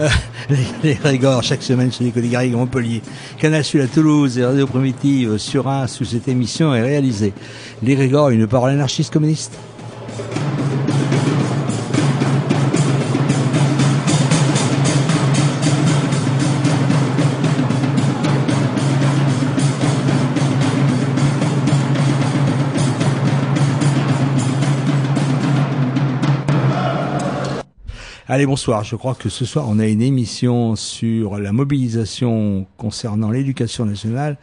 Euh, les, Régors, chaque semaine sur les Garrigues Montpellier. Canal à Toulouse et Radio Primitive sur un sous cette émission est réalisé. Les Régors, une parole anarchiste communiste. Allez, bonsoir. Je crois que ce soir, on a une émission sur la mobilisation concernant l'éducation nationale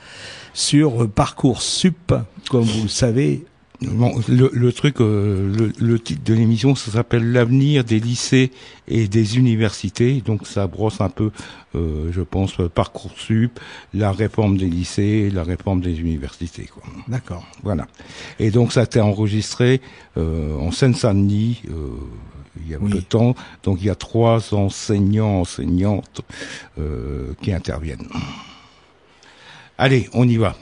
sur Parcours Sup. Comme vous le savez, Bon, le, le truc, euh, le, le, titre de l'émission, ça s'appelle l'avenir des lycées et des universités. Donc ça brosse un peu, euh, je pense, parcoursup, la réforme des lycées, la réforme des universités. D'accord. Voilà. Et donc ça a été enregistré euh, en Seine-Saint-Denis. Il y a oui. peu de temps, donc il y a trois enseignants, enseignantes euh, qui interviennent. Allez, on y va.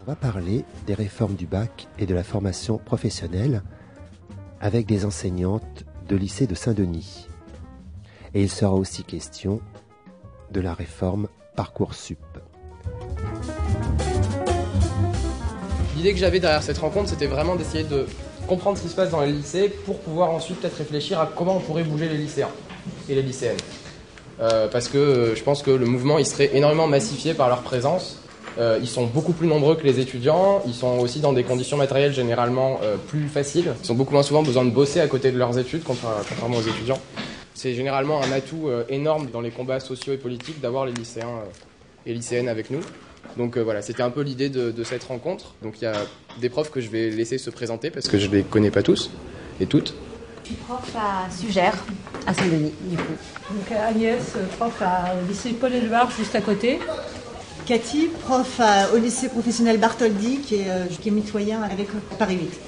On va parler des réformes du bac et de la formation professionnelle avec des enseignantes de lycée de Saint-Denis. Et il sera aussi question de la réforme Parcoursup. L'idée que j'avais derrière cette rencontre, c'était vraiment d'essayer de comprendre ce qui se passe dans les lycées pour pouvoir ensuite peut-être réfléchir à comment on pourrait bouger les lycéens et les lycéennes. Euh, parce que euh, je pense que le mouvement il serait énormément massifié par leur présence euh, ils sont beaucoup plus nombreux que les étudiants. Ils sont aussi dans des conditions matérielles généralement plus faciles. Ils ont beaucoup moins souvent besoin de bosser à côté de leurs études, contrairement aux étudiants. C'est généralement un atout énorme dans les combats sociaux et politiques d'avoir les lycéens et lycéennes avec nous. Donc voilà, c'était un peu l'idée de, de, cette rencontre. Donc il y a des profs que je vais laisser se présenter parce que je les connais pas tous et toutes. Je suis prof à Sugère, à Saint-Denis, du coup. Donc Agnès, prof à, au lycée Paul Éluard, juste à côté. Cathy, prof à, au lycée professionnel Bartholdi, qui est, euh, qui est mitoyen avec Paris 8.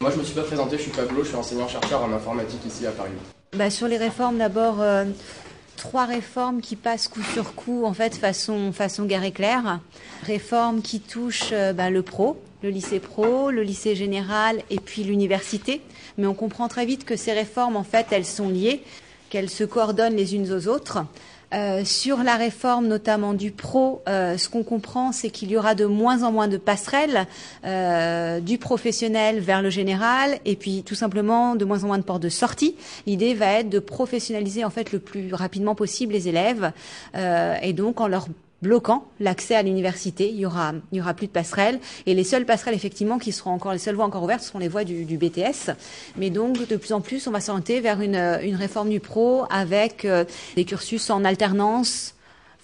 Moi, je me suis pas présenté, je suis Pablo, je suis enseignant-chercheur en informatique ici à Paris 8. Bah, sur les réformes, d'abord, euh, trois réformes qui passent coup sur coup, en fait, façon, façon guerre éclair. Réformes qui touchent euh, bah, le pro, le lycée pro, le lycée général et puis l'université. Mais on comprend très vite que ces réformes, en fait, elles sont liées, qu'elles se coordonnent les unes aux autres. Euh, sur la réforme notamment du pro, euh, ce qu'on comprend, c'est qu'il y aura de moins en moins de passerelles euh, du professionnel vers le général, et puis tout simplement de moins en moins de portes de sortie. L'idée va être de professionnaliser en fait le plus rapidement possible les élèves, et donc en leur bloquant l'accès à l'université. Il y aura, plus de passerelles et les seules passerelles effectivement qui seront encore les seules voies encore ouvertes seront les voies du, BTS. Mais donc de plus en plus, on va s'orienter vers une, une réforme du pro avec euh, des cursus en alternance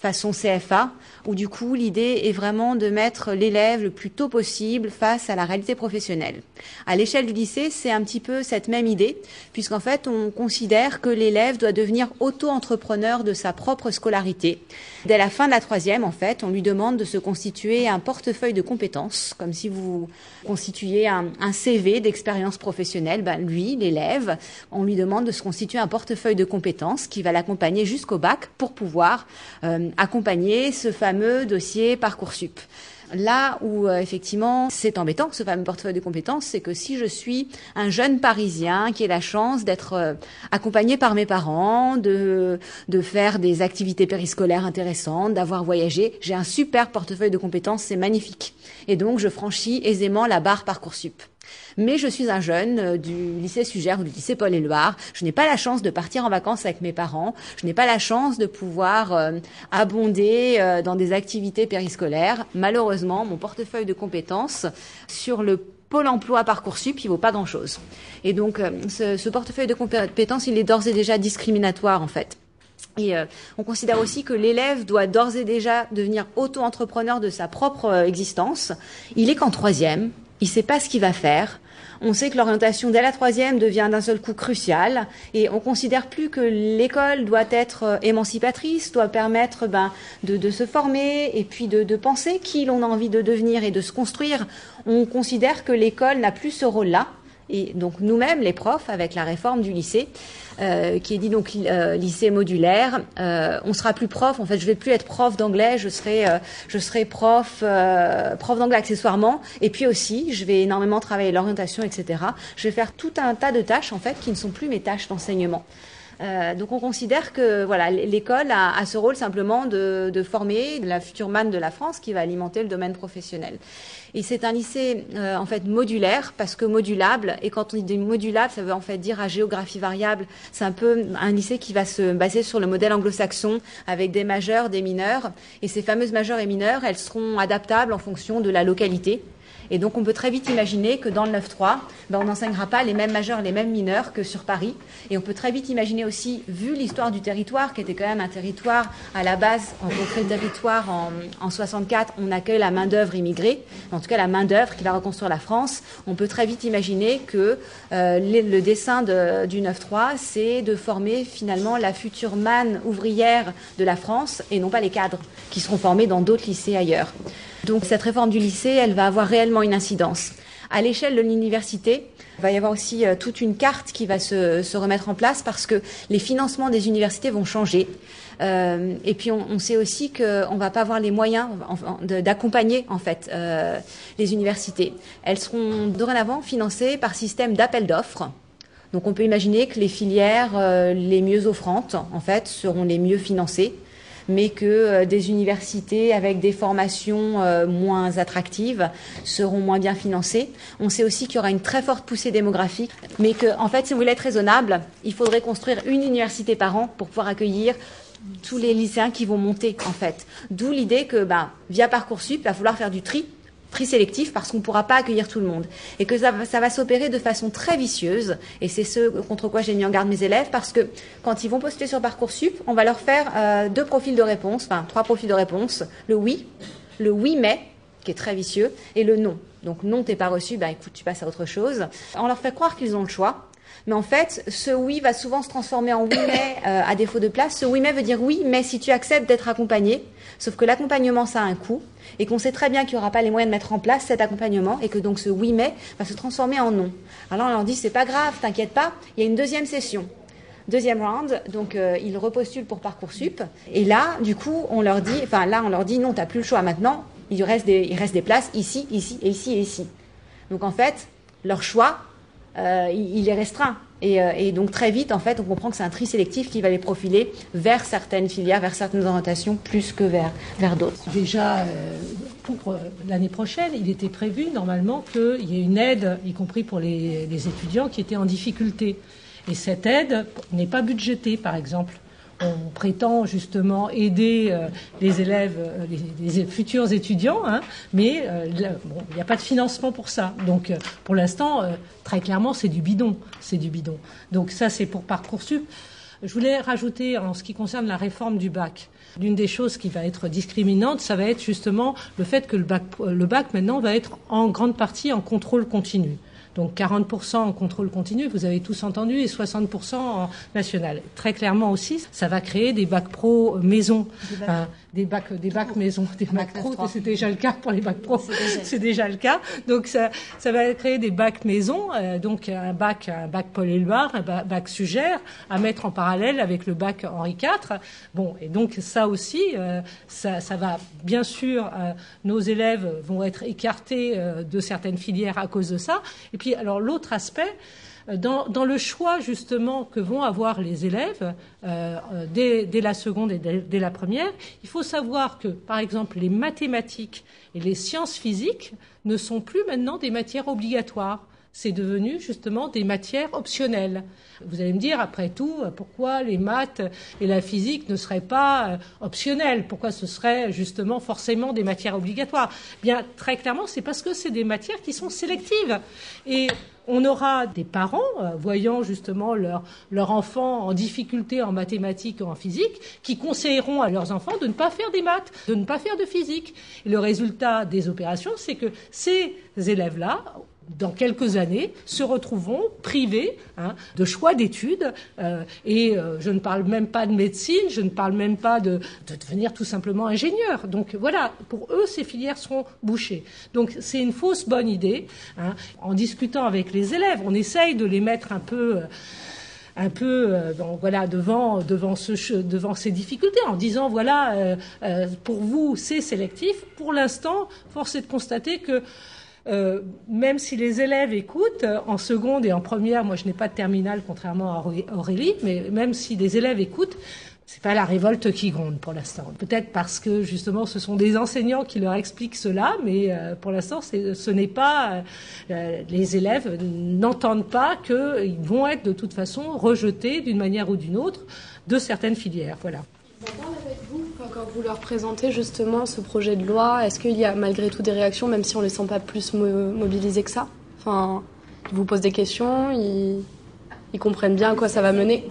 façon CFA, où du coup l'idée est vraiment de mettre l'élève le plus tôt possible face à la réalité professionnelle. À l'échelle du lycée, c'est un petit peu cette même idée, puisqu'en fait on considère que l'élève doit devenir auto-entrepreneur de sa propre scolarité. Dès la fin de la troisième, en fait, on lui demande de se constituer un portefeuille de compétences, comme si vous constituiez un, CV d'expérience professionnelle. Ben, lui, l'élève, on lui demande de se constituer un portefeuille de compétences qui va l'accompagner jusqu'au bac pour pouvoir euh, accompagner ce fameux dossier Parcoursup. Là où euh, effectivement c'est embêtant, ce fameux portefeuille de compétences, c'est que si je suis un jeune Parisien qui a la chance d'être euh, accompagné par mes parents, de, de faire des activités périscolaires intéressantes, d'avoir voyagé, j'ai un super portefeuille de compétences, c'est magnifique. Et donc je franchis aisément la barre Parcoursup. Mais je suis un jeune euh, du lycée Sugère ou du lycée Paul-Éluard. Je n'ai pas la chance de partir en vacances avec mes parents. Je n'ai pas la chance de pouvoir euh, abonder euh, dans des activités périscolaires. Malheureusement, mon portefeuille de compétences sur le Pôle emploi Parcoursup, il vaut pas grand-chose. Et donc, ce, portefeuille de compétences, il est d'ores et déjà discriminatoire, en fait. Et on considère aussi que l'élève doit d'ores et déjà devenir auto-entrepreneur de sa propre existence. Il est qu'en troisième, il ne sait pas ce qu'il va faire. On sait que l'orientation dès la troisième devient d'un seul coup cruciale et on considère plus que l'école doit être euh, émancipatrice, doit permettre ben, de, se former et puis de, de penser qui l'on a envie de devenir et de se construire. On considère que l'école n'a plus ce rôle-là. Et donc nous-mêmes, les profs, avec la réforme du lycée, euh, qui est dit donc euh, lycée modulaire. Euh, on sera plus prof. En fait, je vais plus être prof d'anglais. Je serai, je serai prof, prof d'anglais accessoirement. Et puis aussi, je vais énormément travailler l'orientation, etc. Je vais faire tout un tas de tâches en fait qui ne sont plus mes tâches d'enseignement. Euh, donc on considère que voilà l'école a, a, ce rôle simplement de, de, former la future manne de la France qui va alimenter le domaine professionnel. Et c'est un lycée euh, en fait modulaire parce que modulable. Et quand on dit modulable, ça veut en fait dire à géographie variable. C'est un peu un lycée qui va se baser sur le modèle anglo-saxon avec des majeurs, des mineurs. Et ces fameuses majeurs et mineurs, elles seront adaptables en fonction de la localité. Et donc on peut très vite imaginer que dans le 9-3, ben, on n'enseignera pas les mêmes majeurs, les mêmes mineurs que sur Paris. Et on peut très vite imaginer aussi, vu l'histoire du territoire, qui était quand même un territoire à la base, en concret territoire en, en 64, on accueille la main-d'œuvre immigrée, en tout cas la main-d'œuvre qui va reconstruire la France. On peut très vite imaginer que euh, le, dessin de, du 9-3, c'est de former finalement la future manne ouvrière de la France et non pas les cadres qui seront formés dans d'autres lycées ailleurs. Donc cette réforme du lycée, elle va avoir réellement une incidence. À l'échelle de l'université, il va y avoir aussi euh, toute une carte qui va se, remettre en place parce que les financements des universités vont changer. Euh, et puis on, sait aussi qu'on ne va pas avoir les moyens d'accompagner en fait euh, les universités. Elles seront dorénavant financées par système d'appel d'offres. Donc on peut imaginer que les filières les mieux offrantes en fait seront les mieux financées mais que euh, des universités avec des formations euh, moins attractives seront moins bien financées. On sait aussi qu'il y aura une très forte poussée démographique, mais que, en fait, si vous voulez être raisonnable, il faudrait construire une université par an pour pouvoir accueillir tous les lycéens qui vont monter, en fait. D'où l'idée que, ben, via Parcoursup, il va falloir faire du tri tri sélectif parce qu'on ne pourra pas accueillir tout le monde. Et que ça, ça va s'opérer de façon très vicieuse. Et c'est ce contre quoi j'ai mis en garde mes élèves parce que quand ils vont poster sur Parcoursup, on va leur faire euh, deux profils de réponse, enfin trois profils de réponse. Le oui, le oui mais, qui est très vicieux, et le non. Donc non, t'es pas reçu, ben écoute, tu passes à autre chose. On leur fait croire qu'ils ont le choix. Mais en fait, ce oui va souvent se transformer en oui mais euh, à défaut de place. Ce oui mais veut dire oui, mais si tu acceptes d'être accompagné, sauf que l'accompagnement ça a un coût et qu'on sait très bien qu'il n'y aura pas les moyens de mettre en place cet accompagnement et que donc ce oui mais va se transformer en non. Alors on leur dit c'est pas grave, t'inquiète pas, il y a une deuxième session. Deuxième round, donc euh, ils repostulent pour Parcoursup. Et là, du coup, on leur dit, enfin là, on leur dit non, t'as plus le choix maintenant. Il reste des, il reste des places ici, ici et ici et ici. Donc en fait, leur choix, euh, il, est restreint. Et, euh, et, donc très vite, en fait, on comprend que c'est un tri sélectif qui va les profiler vers certaines filières, vers certaines orientations, plus que vers, vers d'autres. Déjà, euh, pour l'année prochaine, il était prévu normalement qu'il y ait une aide, y compris pour les étudiants qui étaient en difficulté. Et cette aide n'est pas budgétée, par exemple on prétend justement aider euh, les élèves, euh, les, futurs étudiants, hein, mais euh, il n'y a pas de financement pour ça. Donc pour l'instant, très clairement, c'est du bidon, c'est du bidon. Donc ça, c'est pour parcoursup. Je voulais rajouter en ce qui concerne la réforme du bac. L'une des choses qui va être discriminante, ça va être justement le fait que le bac, le bac maintenant va être en grande partie en contrôle continu. Donc 40% en contrôle continu, vous avez tous entendu, et 60% en national. Très clairement aussi, ça va créer des bacs pro maison. Hein, des bacs, des bacs maison, des bacs pro. C'est déjà le cas pour les bacs pro. C'est déjà le cas. Donc ça, ça va créer des bacs maison, donc un bac, un bac Paul Éluard, un bac Sugère, à mettre en parallèle avec le bac Henri IV. Bon, et donc ça aussi, ça, ça, va bien sûr, nos élèves vont être écartés de certaines filières à cause de ça. Et puis alors l'autre aspect. Dans, le choix justement que vont avoir les élèves euh, dès, dès, la seconde et dès, la première, il faut savoir que, par exemple, les mathématiques et les sciences physiques ne sont plus maintenant des matières obligatoires c'est devenu justement des matières optionnelles. Vous allez me dire, après tout, pourquoi les maths et la physique ne seraient pas euh, optionnelles? Pourquoi ce serait justement forcément des matières obligatoires? Bien, très clairement, c'est parce que c'est des matières qui sont sélectives. Et on aura des parents, euh, voyant justement leur, leur enfant en difficulté en mathématiques ou en physique, qui conseilleront à leurs enfants de ne pas faire des maths, de ne pas faire de physique. Et le résultat des opérations, c'est que ces élèves-là dans quelques années, se retrouveront privés hein, de choix d'études. Euh, et euh, je ne parle même pas de médecine, je ne parle même pas de, de, devenir tout simplement ingénieur. Donc voilà, pour eux, ces filières seront bouchées. Donc c'est une fausse bonne idée. Hein. En discutant avec les élèves, on essaye de les mettre un peu. Euh, un peu euh, bon, voilà devant devant ce devant ces difficultés en disant voilà euh, euh, pour vous c'est sélectif pour l'instant force est de constater que euh, même si les élèves écoutent, en seconde et en première, moi je n'ai pas de terminale contrairement à Aurélie, mais même si les élèves écoutent, c'est pas la révolte qui gronde pour l'instant. Peut-être parce que justement ce sont des enseignants qui leur expliquent cela, mais euh, pour l'instant ce n'est pas euh, les élèves n'entendent pas qu'ils vont être de toute façon rejetés d'une manière ou d'une autre de certaines filières. Voilà quand vous leur présentez justement ce projet de loi, est-ce qu'il y a malgré tout des réactions, même si on ne les sent pas plus mobilisés que ça? Enfin, ils vous posent des questions, ils, comprennent bien à quoi ça va mener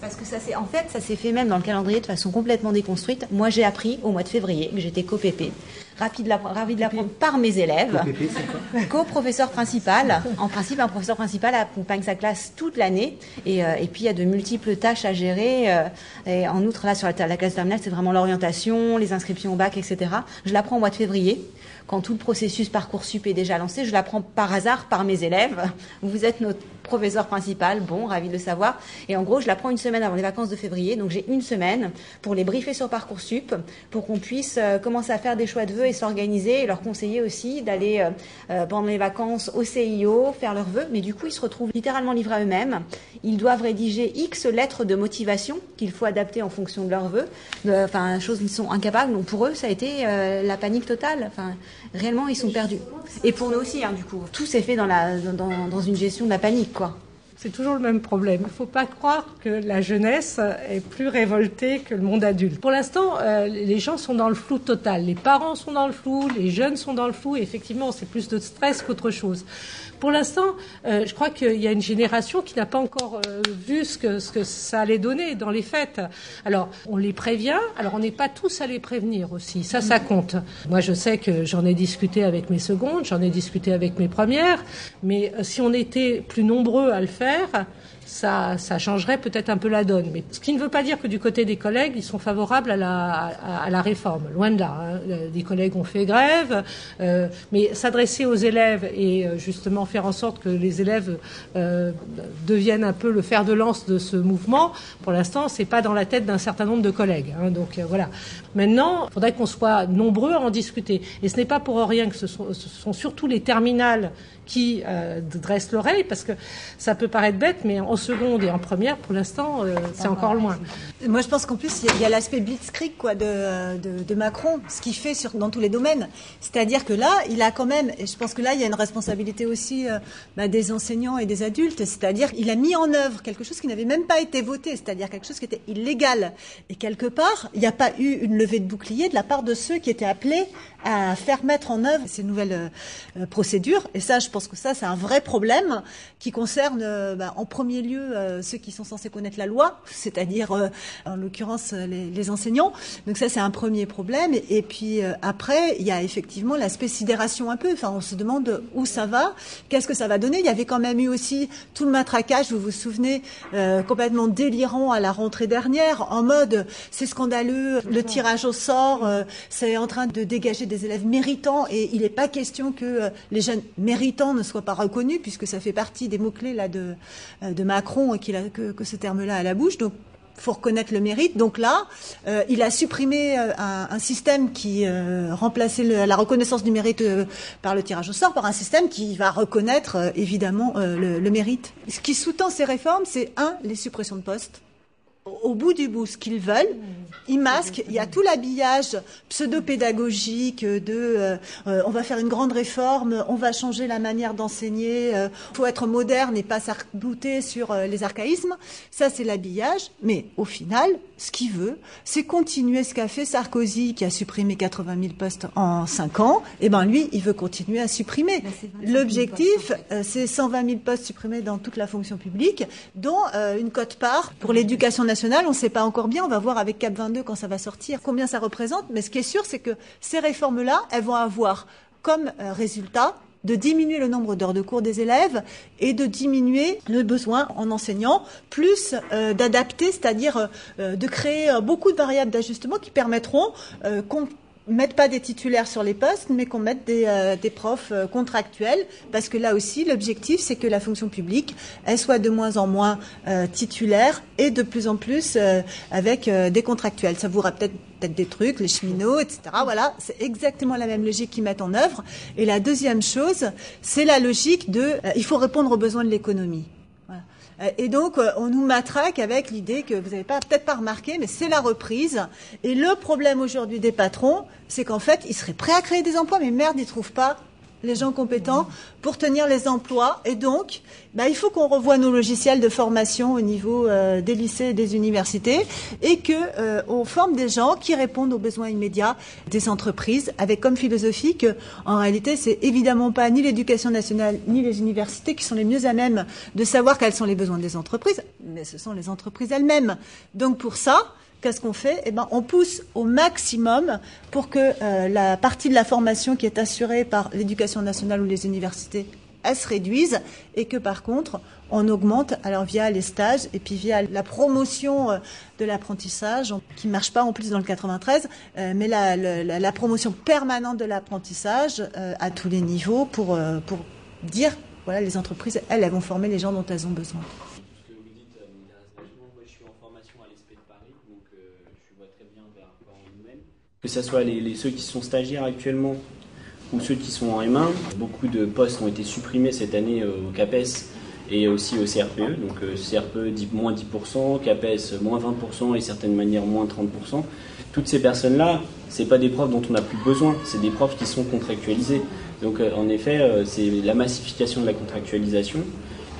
parce que ça c'est en fait ça s'est fait même dans le calendrier de façon complètement déconstruite. Moi j'ai appris au mois de février que j'étais co-PP. Ravi de l'apprendre par mes élèves. Co-professeur principal. En principe, un professeur principal accompagne sa classe toute l'année. Et, euh, et, puis, il y a de multiples tâches à gérer. Euh, et en outre, là, sur la, la classe terminale, c'est vraiment l'orientation, les inscriptions au bac, etc. Je l'apprends au mois de février quand tout le processus Parcoursup est déjà lancé. Je l'apprends par hasard par mes élèves. Vous êtes notre professeur principal, bon, ravi de le savoir. Et en gros, je l'apprends une semaine avant les vacances de février, donc j'ai une semaine pour les briefer sur Parcoursup, pour qu'on puisse euh, commencer à faire des choix de vœux et s'organiser, et leur conseiller aussi d'aller euh, euh, pendant les vacances au CIO, faire leurs vœux. Mais du coup, ils se retrouvent littéralement livrés à eux-mêmes. Ils doivent rédiger X lettres de motivation qu'il faut adapter en fonction de leurs vœux. Enfin, choses qu'ils sont incapables. Donc pour eux, ça a été la panique totale. Enfin, réellement, ils sont perdus. Et pour nous aussi, hein, du coup. Tout s'est fait dans, la, dans, dans une gestion de la panique, quoi. C'est toujours le même problème. Il ne faut pas croire que la jeunesse est plus révoltée que le monde adulte. Pour l'instant, euh, les gens sont dans le flou total. Les parents sont dans le flou, les jeunes sont dans le flou, et effectivement, c'est plus de stress qu'autre chose pour l'instant, euh, je crois qu'il y a une génération qui n'a pas encore euh, vu ce que, ce que ça allait donner dans les fêtes. Alors, on les prévient. Alors, on n'est pas tous à les prévenir aussi. Ça, ça compte. Moi, je sais que j'en ai discuté avec mes secondes, j'en ai discuté avec mes premières. Mais si on était plus nombreux à le faire, ça, changerait peut-être un peu la donne. Mais ce qui ne veut pas dire que du côté des collègues, ils sont favorables à la, réforme. Loin de là. Hein. Des collègues ont fait grève, euh, mais s'adresser aux élèves et euh, justement faire en sorte que les élèves euh, deviennent un peu le fer de lance de ce mouvement, pour l'instant, c'est pas dans la tête d'un certain nombre de collègues. Hein. Donc euh, voilà. Maintenant, il faudrait qu'on soit nombreux à en discuter. Et ce n'est pas pour rien que ce sont, ce sont surtout les terminales qui euh, dressent l'oreille, parce que ça peut paraître bête, mais en seconde et en première, pour l'instant, euh, c'est encore loin. Moi, je pense qu'en plus, il y a, l'aspect blitzkrieg quoi, de, de, de, Macron, ce qu'il fait sur, dans tous les domaines. C'est-à-dire que là, il a quand même, et je pense que là, il y a une responsabilité aussi euh, bah, des enseignants et des adultes, c'est-à-dire qu'il a mis en œuvre quelque chose qui n'avait même pas été voté, c'est-à-dire quelque chose qui était illégal. Et quelque part, il n'y a pas eu une levée de bouclier de la part de ceux qui étaient appelés à faire mettre en œuvre ces nouvelles procédures. Et ça, je pense que ça, c'est un vrai problème qui concerne euh, bah, en premier lieu euh, ceux qui sont censés connaître la loi, c'est-à-dire euh, en l'occurrence les, les, enseignants. Donc ça c'est un premier problème. Et, et puis après il y a effectivement l'aspect sidération un peu. Enfin on se demande où ça va, qu'est-ce que ça va donner. Il y avait quand même eu aussi tout le matraquage, vous vous souvenez, complètement délirant à la rentrée dernière, en mode c'est scandaleux, le tirage au sort, c'est en train de dégager des élèves méritants et il n'est pas question que les jeunes méritants ne soient pas reconnus puisque ça fait partie des mots-clés là de, euh, de Macron qu'il a, que, ce terme-là à la bouche. Donc faut reconnaître le mérite. Donc là, euh, il a supprimé euh, un, système qui euh, remplaçait la reconnaissance du mérite euh, par le tirage au sort par un système qui va reconnaître euh, évidemment le, le, mérite. Ce qui sous-tend ces réformes, c'est un, les suppressions de postes au bout du bout ce qu'ils veulent. Ils masquent. Il y a tout l'habillage pseudo-pédagogique de euh, euh, on va faire une grande réforme, on va changer la manière d'enseigner, il euh, faut être moderne et pas s'arbouter sur euh, les archaïsmes. Ça, c'est l'habillage. Mais au final, ce qu'il veut, c'est continuer ce qu'a fait Sarkozy, qui a supprimé 80 000 postes en 5 ans. Et ben lui, il veut continuer à supprimer. L'objectif, euh, c'est 120 000 postes supprimés dans toute la fonction publique, dont une cote-part pour l'éducation nationale. On ne sait pas encore bien. On va voir avec Cap 22 quand ça va sortir combien ça représente. Mais ce qui est sûr, c'est que ces réformes-là, elles vont avoir comme résultat de diminuer le nombre d'heures de cours des élèves et de diminuer le besoin en enseignants, plus euh, d'adapter, c'est-à-dire euh, de créer euh, beaucoup de variables d'ajustement qui permettront qu'on mette pas des titulaires sur les postes, mais qu'on mette des, euh, des profs euh, contractuels, parce que là aussi, l'objectif, c'est que la fonction publique, elle soit de moins en moins euh, titulaire et de plus en plus avec des contractuels. Ça vous rappelle peut-être peut-être des trucs, les cheminots, etc. Voilà, c'est exactement la même logique qu'ils mettent en œuvre. Et la deuxième chose, c'est la logique de, il faut répondre aux besoins de l'économie. Et donc, on nous matraque avec l'idée que vous n'avez peut-être pas remarqué, mais c'est la reprise. Et le problème aujourd'hui des patrons, c'est qu'en fait, ils seraient prêts à créer des emplois, mais merde, ils trouvent pas les gens compétents pour tenir les emplois. Et donc, bah, il faut qu'on revoie nos logiciels de formation au niveau euh, des lycées et des universités et que euh, on forme des gens qui répondent aux besoins immédiats des entreprises, avec comme philosophie que, en réalité, c'est évidemment pas ni l'éducation nationale ni les universités qui sont les mieux à même de savoir quels sont les besoins des entreprises, mais ce sont les entreprises elles-mêmes. Donc pour ça, qu'est-ce qu'on fait? Eh ben, on pousse au maximum pour que euh, la partie de la formation qui est assurée par l'éducation nationale ou les universités elle se réduise et que par contre on augmente alors via les stages et puis via la promotion euh, de l'apprentissage qui ne marche pas en plus dans le 93 euh, mais la, promotion permanente de l'apprentissage à tous les niveaux pour, pour dire voilà les entreprises elles, elles vont former les gens dont elles ont besoin. Que ce soit les, ceux qui sont stagiaires actuellement ou ceux qui sont en M1. Beaucoup de postes ont été supprimés cette année au CAPES et aussi au CRPE. Donc euh, CRPE moins 10%, CAPES moins 20% et certaines manières moins 30%. Toutes ces personnes-là, c'est pas des profs dont on n'a plus besoin, c'est des profs qui sont contractualisés. Donc euh, en effet, euh, c'est la massification de la contractualisation.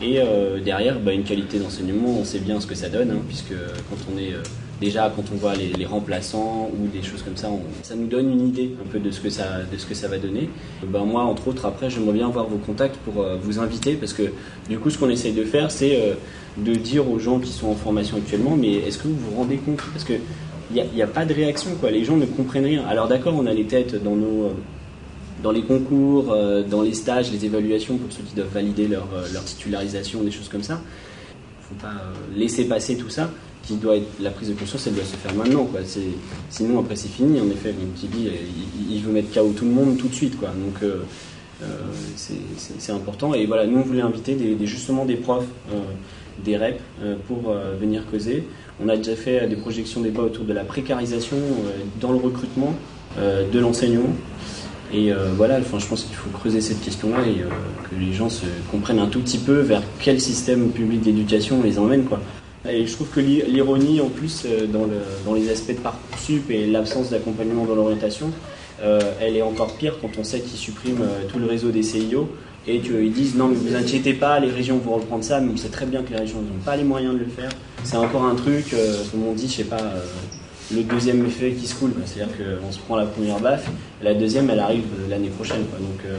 Et euh, derrière, bah, une qualité d'enseignement, on sait bien ce que ça donne, hein, puisque quand on est euh, déjà quand on voit les, remplaçants ou des choses comme ça, ça nous donne une idée un peu de ce que ça, va donner. Ben, moi, entre autres, après, j'aimerais bien avoir vos contacts pour euh, vous inviter, parce que du coup, ce qu'on essaye de faire, c'est euh, de dire aux gens qui sont en formation actuellement, mais est-ce que vous vous rendez compte? Parce que il n'y a, pas de réaction. Les gens ne comprennent rien. Alors d'accord, on a les têtes dans dans les concours, euh, dans les stages, les évaluations pour ceux qui doivent valider leur, euh, leur titularisation, des choses comme ça. Il ne faut pas euh, laisser passer tout ça. Qui doit être, la prise de conscience, elle doit se faire maintenant. Sinon, après, c'est fini. En effet, comme tu il, veut mettre KO tout le monde tout de suite. Donc, euh, c'est important. Et voilà, nous, on voulait inviter justement des profs, des REP, pour venir causer. On a déjà fait des projections débat autour de la précarisation dans le recrutement de l'enseignement. Et euh, voilà, enfin, je pense qu'il faut creuser cette question-là et euh, que les gens se comprennent un tout petit peu vers quel système public d'éducation on les emmène. Quoi. Et je trouve que l'ironie, en plus, euh, dans, le, dans, les aspects de Parcoursup et l'absence d'accompagnement dans l'orientation, euh, elle est encore pire quand on sait qu'ils suppriment tout le réseau des CIO et qu'ils disent non, mais vous inquiétez pas, les régions vont reprendre ça, mais on sait très bien que les régions n'ont pas les moyens de le faire. C'est encore un truc, comme on dit, je sais pas le deuxième effet qui se coule. C'est-à-dire qu'on se prend la première baffe, la deuxième, elle arrive l'année prochaine. Donc, euh...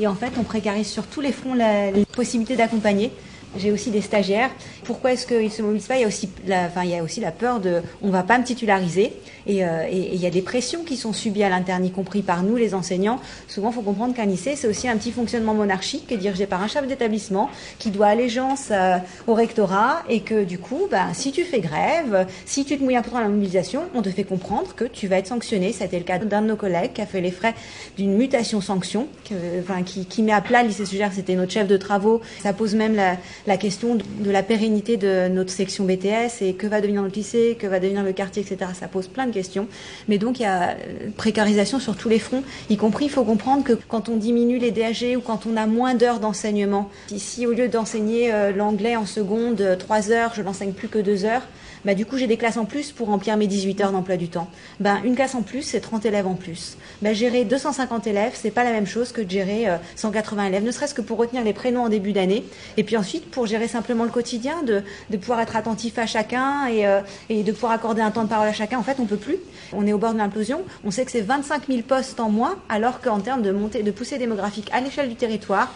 Et en fait, on précarise sur tous les fronts la, la possibilité d'accompagner. J'ai aussi des stagiaires. Pourquoi est-ce qu'ils se mobilisent pas? Il y a aussi la, enfin, il y a aussi la peur de, on va pas me titulariser. Et, euh, il y a des pressions qui sont subies à l'interne, y compris par nous, les enseignants. Souvent, il faut comprendre qu'un lycée, c'est aussi un petit fonctionnement monarchique qui est dirigé par un chef d'établissement qui doit allégeance euh, au rectorat et que du coup, ben, si tu fais grève, si tu te mouilles un peu dans la mobilisation, on te fait comprendre que tu vas être sanctionné. C'était le cas d'un de nos collègues qui a fait les frais d'une mutation sanction, qui met à plat le lycée Sugère, c'était notre chef de travaux. Ça pose même la, la question de la pérennité de notre section BTS et que va devenir notre lycée, que va devenir le quartier, etc. Ça pose plein de questions. Mais donc, il y a précarisation sur tous les fronts, y compris, il faut comprendre que quand on diminue les DAG ou quand on a moins d'heures d'enseignement, ici, au lieu d'enseigner euh, l'anglais en seconde, euh, 3 heures, je l'enseigne plus que 2 heures, bah, du coup, j'ai des classes en plus pour remplir mes 18 heures d'emploi du temps. Ben, une classe en plus, c'est 30 élèves en plus. Ben, gérer 250 élèves, c'est pas la même chose que de gérer euh, 180 élèves, ne serait-ce que pour retenir les prénoms en début d'année. Et puis ensuite, pour gérer simplement le quotidien, de, de pouvoir être attentif à chacun et, euh, de pouvoir accorder un temps de parole à chacun. En fait, on peut plus. On est au bord de l'implosion. On sait que c'est 25 000 postes en moins, alors qu'en termes de montée, de poussée démographique à l'échelle du territoire,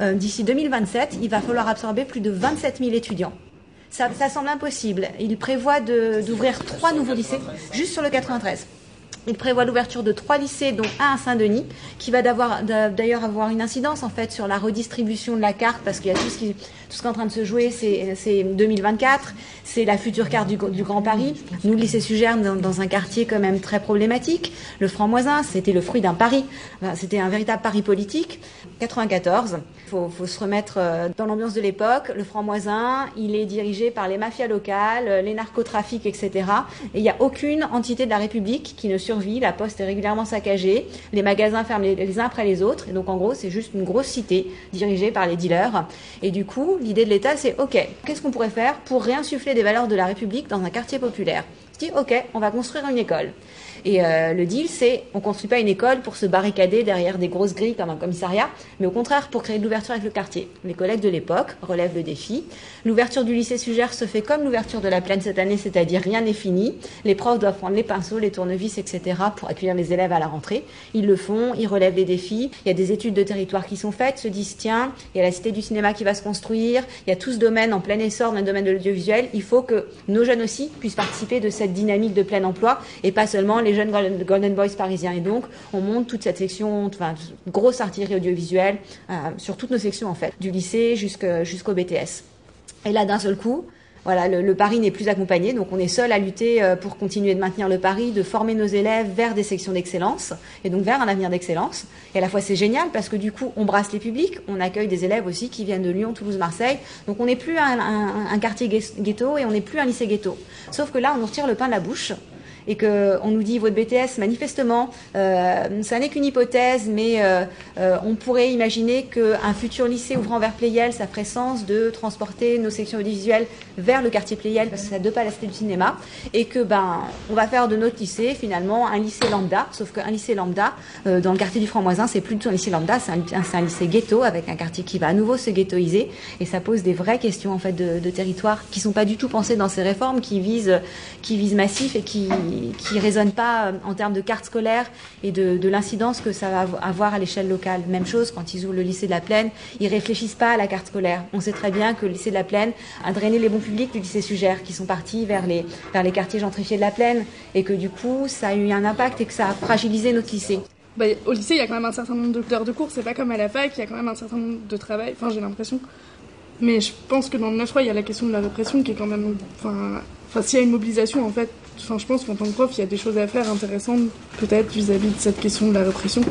euh, d'ici 2027, il va falloir absorber plus de 27 000 étudiants. Ça, ça, semble impossible. Il prévoit d'ouvrir trois nouveaux lycées juste sur le 93. Il prévoit l'ouverture de trois lycées, dont un à Saint-Denis, qui va d'ailleurs avoir une incidence en fait sur la redistribution de la carte, parce qu'il y a tout ce qui, est en train de se jouer, c'est 2024, c'est la future carte du, Grand Paris. Nous, le lycée Sugerne, dans, un quartier quand même très problématique, le Franc-Moisin, c'était le fruit d'un pari, c'était un véritable pari politique. 94, il faut, se remettre dans l'ambiance de l'époque. Le Franc-Moisin, il est dirigé par les mafias locales, les narcotrafics, etc. Et il n'y a aucune entité de la République qui ne La poste est régulièrement saccagée. Les magasins ferment les, les uns après les autres. Et donc, en gros, c'est juste une grosse cité dirigée par les dealers. Et du coup, l'idée de l'État, c'est OK, qu'est-ce qu'on pourrait faire pour réinsuffler des valeurs de la République dans un quartier populaire? Je dis OK, on va construire une école. Et euh, le deal, c'est on construit pas une école pour se barricader derrière des grosses grilles comme un commissariat, mais au contraire pour créer de l'ouverture avec le quartier. Les collègues de l'époque relèvent le défi. L'ouverture du lycée Sugère se fait comme l'ouverture de la plaine cette année, c'est-à-dire rien n'est fini. Les profs doivent prendre les pinceaux, les tournevis, etc. pour accueillir les élèves à la rentrée. Ils le font, ils relèvent les défis. Il y a des études de territoire qui sont faites, se disent tiens, il y a la cité du cinéma qui va se construire, il y a tout ce domaine en plein essor dans le domaine de l'audiovisuel. Il faut que nos jeunes aussi puissent participer de cette dynamique de plein emploi et pas seulement les jeunes Golden Boys parisiens. Et donc, on monte toute cette section, enfin, grosse artillerie audiovisuelle euh, sur toutes nos sections en fait, du lycée jusqu'au BTS. Et là, d'un seul coup, voilà, le, le pari n'est plus accompagné, donc on est seul à lutter euh, pour continuer de maintenir le pari, de former nos élèves vers des sections d'excellence et donc vers un avenir d'excellence. Et à la fois c'est génial parce que du coup on brasse les publics, on accueille des élèves aussi qui viennent de Lyon, Toulouse, Marseille. Donc on n'est plus un, un, un quartier ghetto et on n'est plus un lycée ghetto. Sauf que là on nous retire le pain de la bouche et qu'on nous dit votre BTS, manifestement, euh, ça n'est qu'une hypothèse, mais euh, euh, on pourrait imaginer qu'un futur lycée ouvrant vers Pléiel, ça ferait sens de transporter nos sections audiovisuelles vers le quartier Pléiel, parce que ça deux pas la du cinéma, et que ben on va faire de notre lycée finalement un lycée lambda, sauf qu'un lycée lambda dans le quartier du Franc-Moisin, c'est plus du tout un lycée lambda, c'est un, lycée ghetto avec un quartier qui va à nouveau se ghettoiser, et ça pose des vraies questions en fait de, de territoire qui sont pas du tout pensées dans ces réformes, qui visent qui visent massif et qui qui ne résonne pas en termes de carte scolaire et de, de l'incidence que ça va avoir à l'échelle locale. Même chose quand ils ouvrent le lycée de la Plaine, ils réfléchissent pas à la carte scolaire. On sait très bien que le lycée de la Plaine a drainé les bons publics du lycée Sugère qui sont partis vers les, quartiers gentrifiés de la Plaine et que du coup ça a eu un impact et que ça a fragilisé notre lycée. Bah, au lycée, il y a quand même un certain nombre d'heures de cours, c'est pas comme à la fac, il y a quand même un certain nombre de travail, enfin j'ai l'impression. Mais je pense que dans le 9 il y a la question de la répression qui est quand même. Enfin s'il y a une mobilisation, en fait, enfin, je pense qu'en tant que prof, il y a des choses à faire intéressantes, peut-être vis-à-vis de cette question de la répression.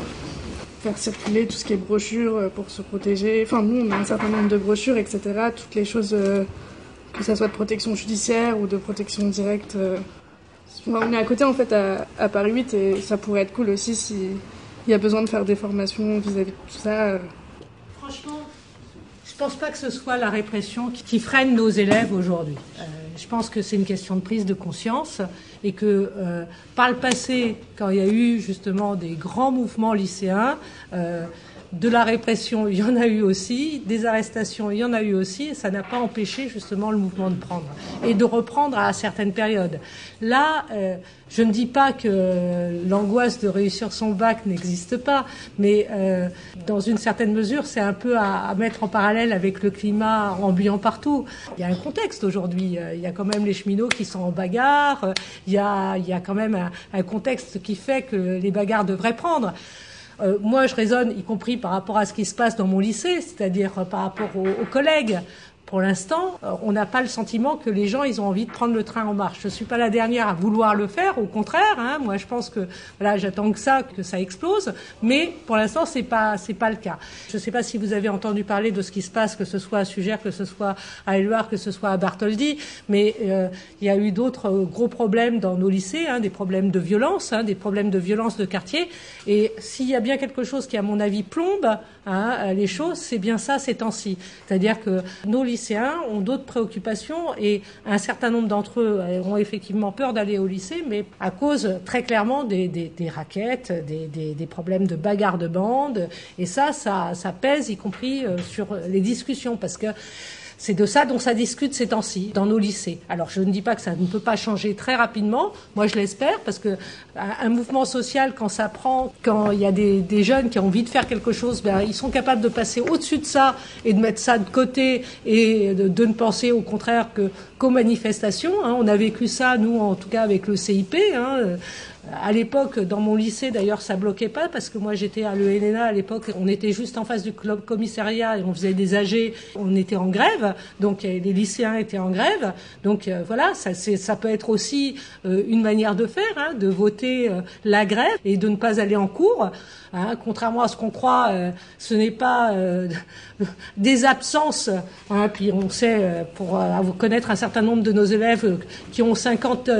Faire circuler tout ce qui est brochures pour se protéger. Enfin, nous, on a un certain nombre de brochures, etc. Toutes les choses, euh, que ça soit de protection judiciaire ou de protection directe. Euh... Enfin, on est à côté, en fait, à, Paris 8 et ça pourrait être cool aussi s'il y a besoin de faire des formations vis-à-vis -vis de tout ça. Euh... Franchement, je pense pas que ce soit la répression qui freine nos élèves aujourd'hui. Euh, je pense que c'est une question de prise de conscience et que euh, par le passé, quand il y a eu justement des grands mouvements lycéens, euh, de la répression, il y en a eu aussi, des arrestations, il y en a eu aussi, et ça n'a pas empêché justement le mouvement de prendre et de reprendre à certaines périodes. Là, euh, je ne dis pas que l'angoisse de réussir son bac n'existe pas, mais dans une certaine mesure, c'est un peu à, mettre en parallèle avec le climat ambiant partout. Il y a un contexte aujourd'hui. Il y a quand même les cheminots qui sont en bagarre. Il y a, quand même un, contexte qui fait que les bagarres devraient prendre. Euh, moi, je raisonne, y compris par rapport à ce qui se passe dans mon lycée, c'est-à-dire par rapport aux collègues pour l'instant, euh, on n'a pas le sentiment que les gens ils ont envie de prendre le train en marche. Je suis pas la dernière à vouloir le faire, au contraire. Hein, moi, je pense que voilà, j'attends que ça, que ça explose. Mais pour l'instant, c'est pas c'est pas le cas. Je ne sais pas si vous avez entendu parler de ce qui se passe, que ce soit à Sugère, que ce soit à Éluard, que ce soit à Bartholdi, mais euh, il y a eu d'autres euh, gros problèmes dans nos lycées, hein, des problèmes de violence, hein, des problèmes de violence de quartier. Et s'il y a bien quelque chose qui, à mon avis, plombe hein, les choses, c'est bien ça ces temps-ci. C'est-à-dire que nos lycées lycéens ont d'autres préoccupations et un certain nombre d'entre eux ont effectivement peur d'aller au lycée, mais à cause très clairement des, des, raquettes, des, des, problèmes de bagarre de bande. Et ça, ça, ça pèse, y compris euh, sur les discussions, parce que c'est de ça dont ça discute ces temps-ci dans nos lycées. Alors je ne dis pas que ça ne peut pas changer très rapidement. Moi je l'espère parce que un mouvement social quand ça prend, quand il y a des, jeunes qui ont envie de faire quelque chose, ben, ils sont capables de passer au-dessus de ça et de mettre ça de côté et de, de ne penser au contraire que qu'aux manifestations. Hein. On a vécu ça nous en tout cas avec le CIP. Hein à l'époque, dans mon lycée, d'ailleurs, ça bloquait pas parce que moi, j'étais à l'ENA à l'époque. On était juste en face du club commissariat et on faisait des AG. On était en grève, donc les lycéens étaient en grève. Donc euh, voilà, ça, ça peut être aussi euh, une manière de faire, hein, de voter euh, la grève et de ne pas aller en cours. Hein, contrairement à ce qu'on croit, ce n'est pas des absences. Hein, puis on sait, pour connaître un certain nombre de nos élèves qui ont 50,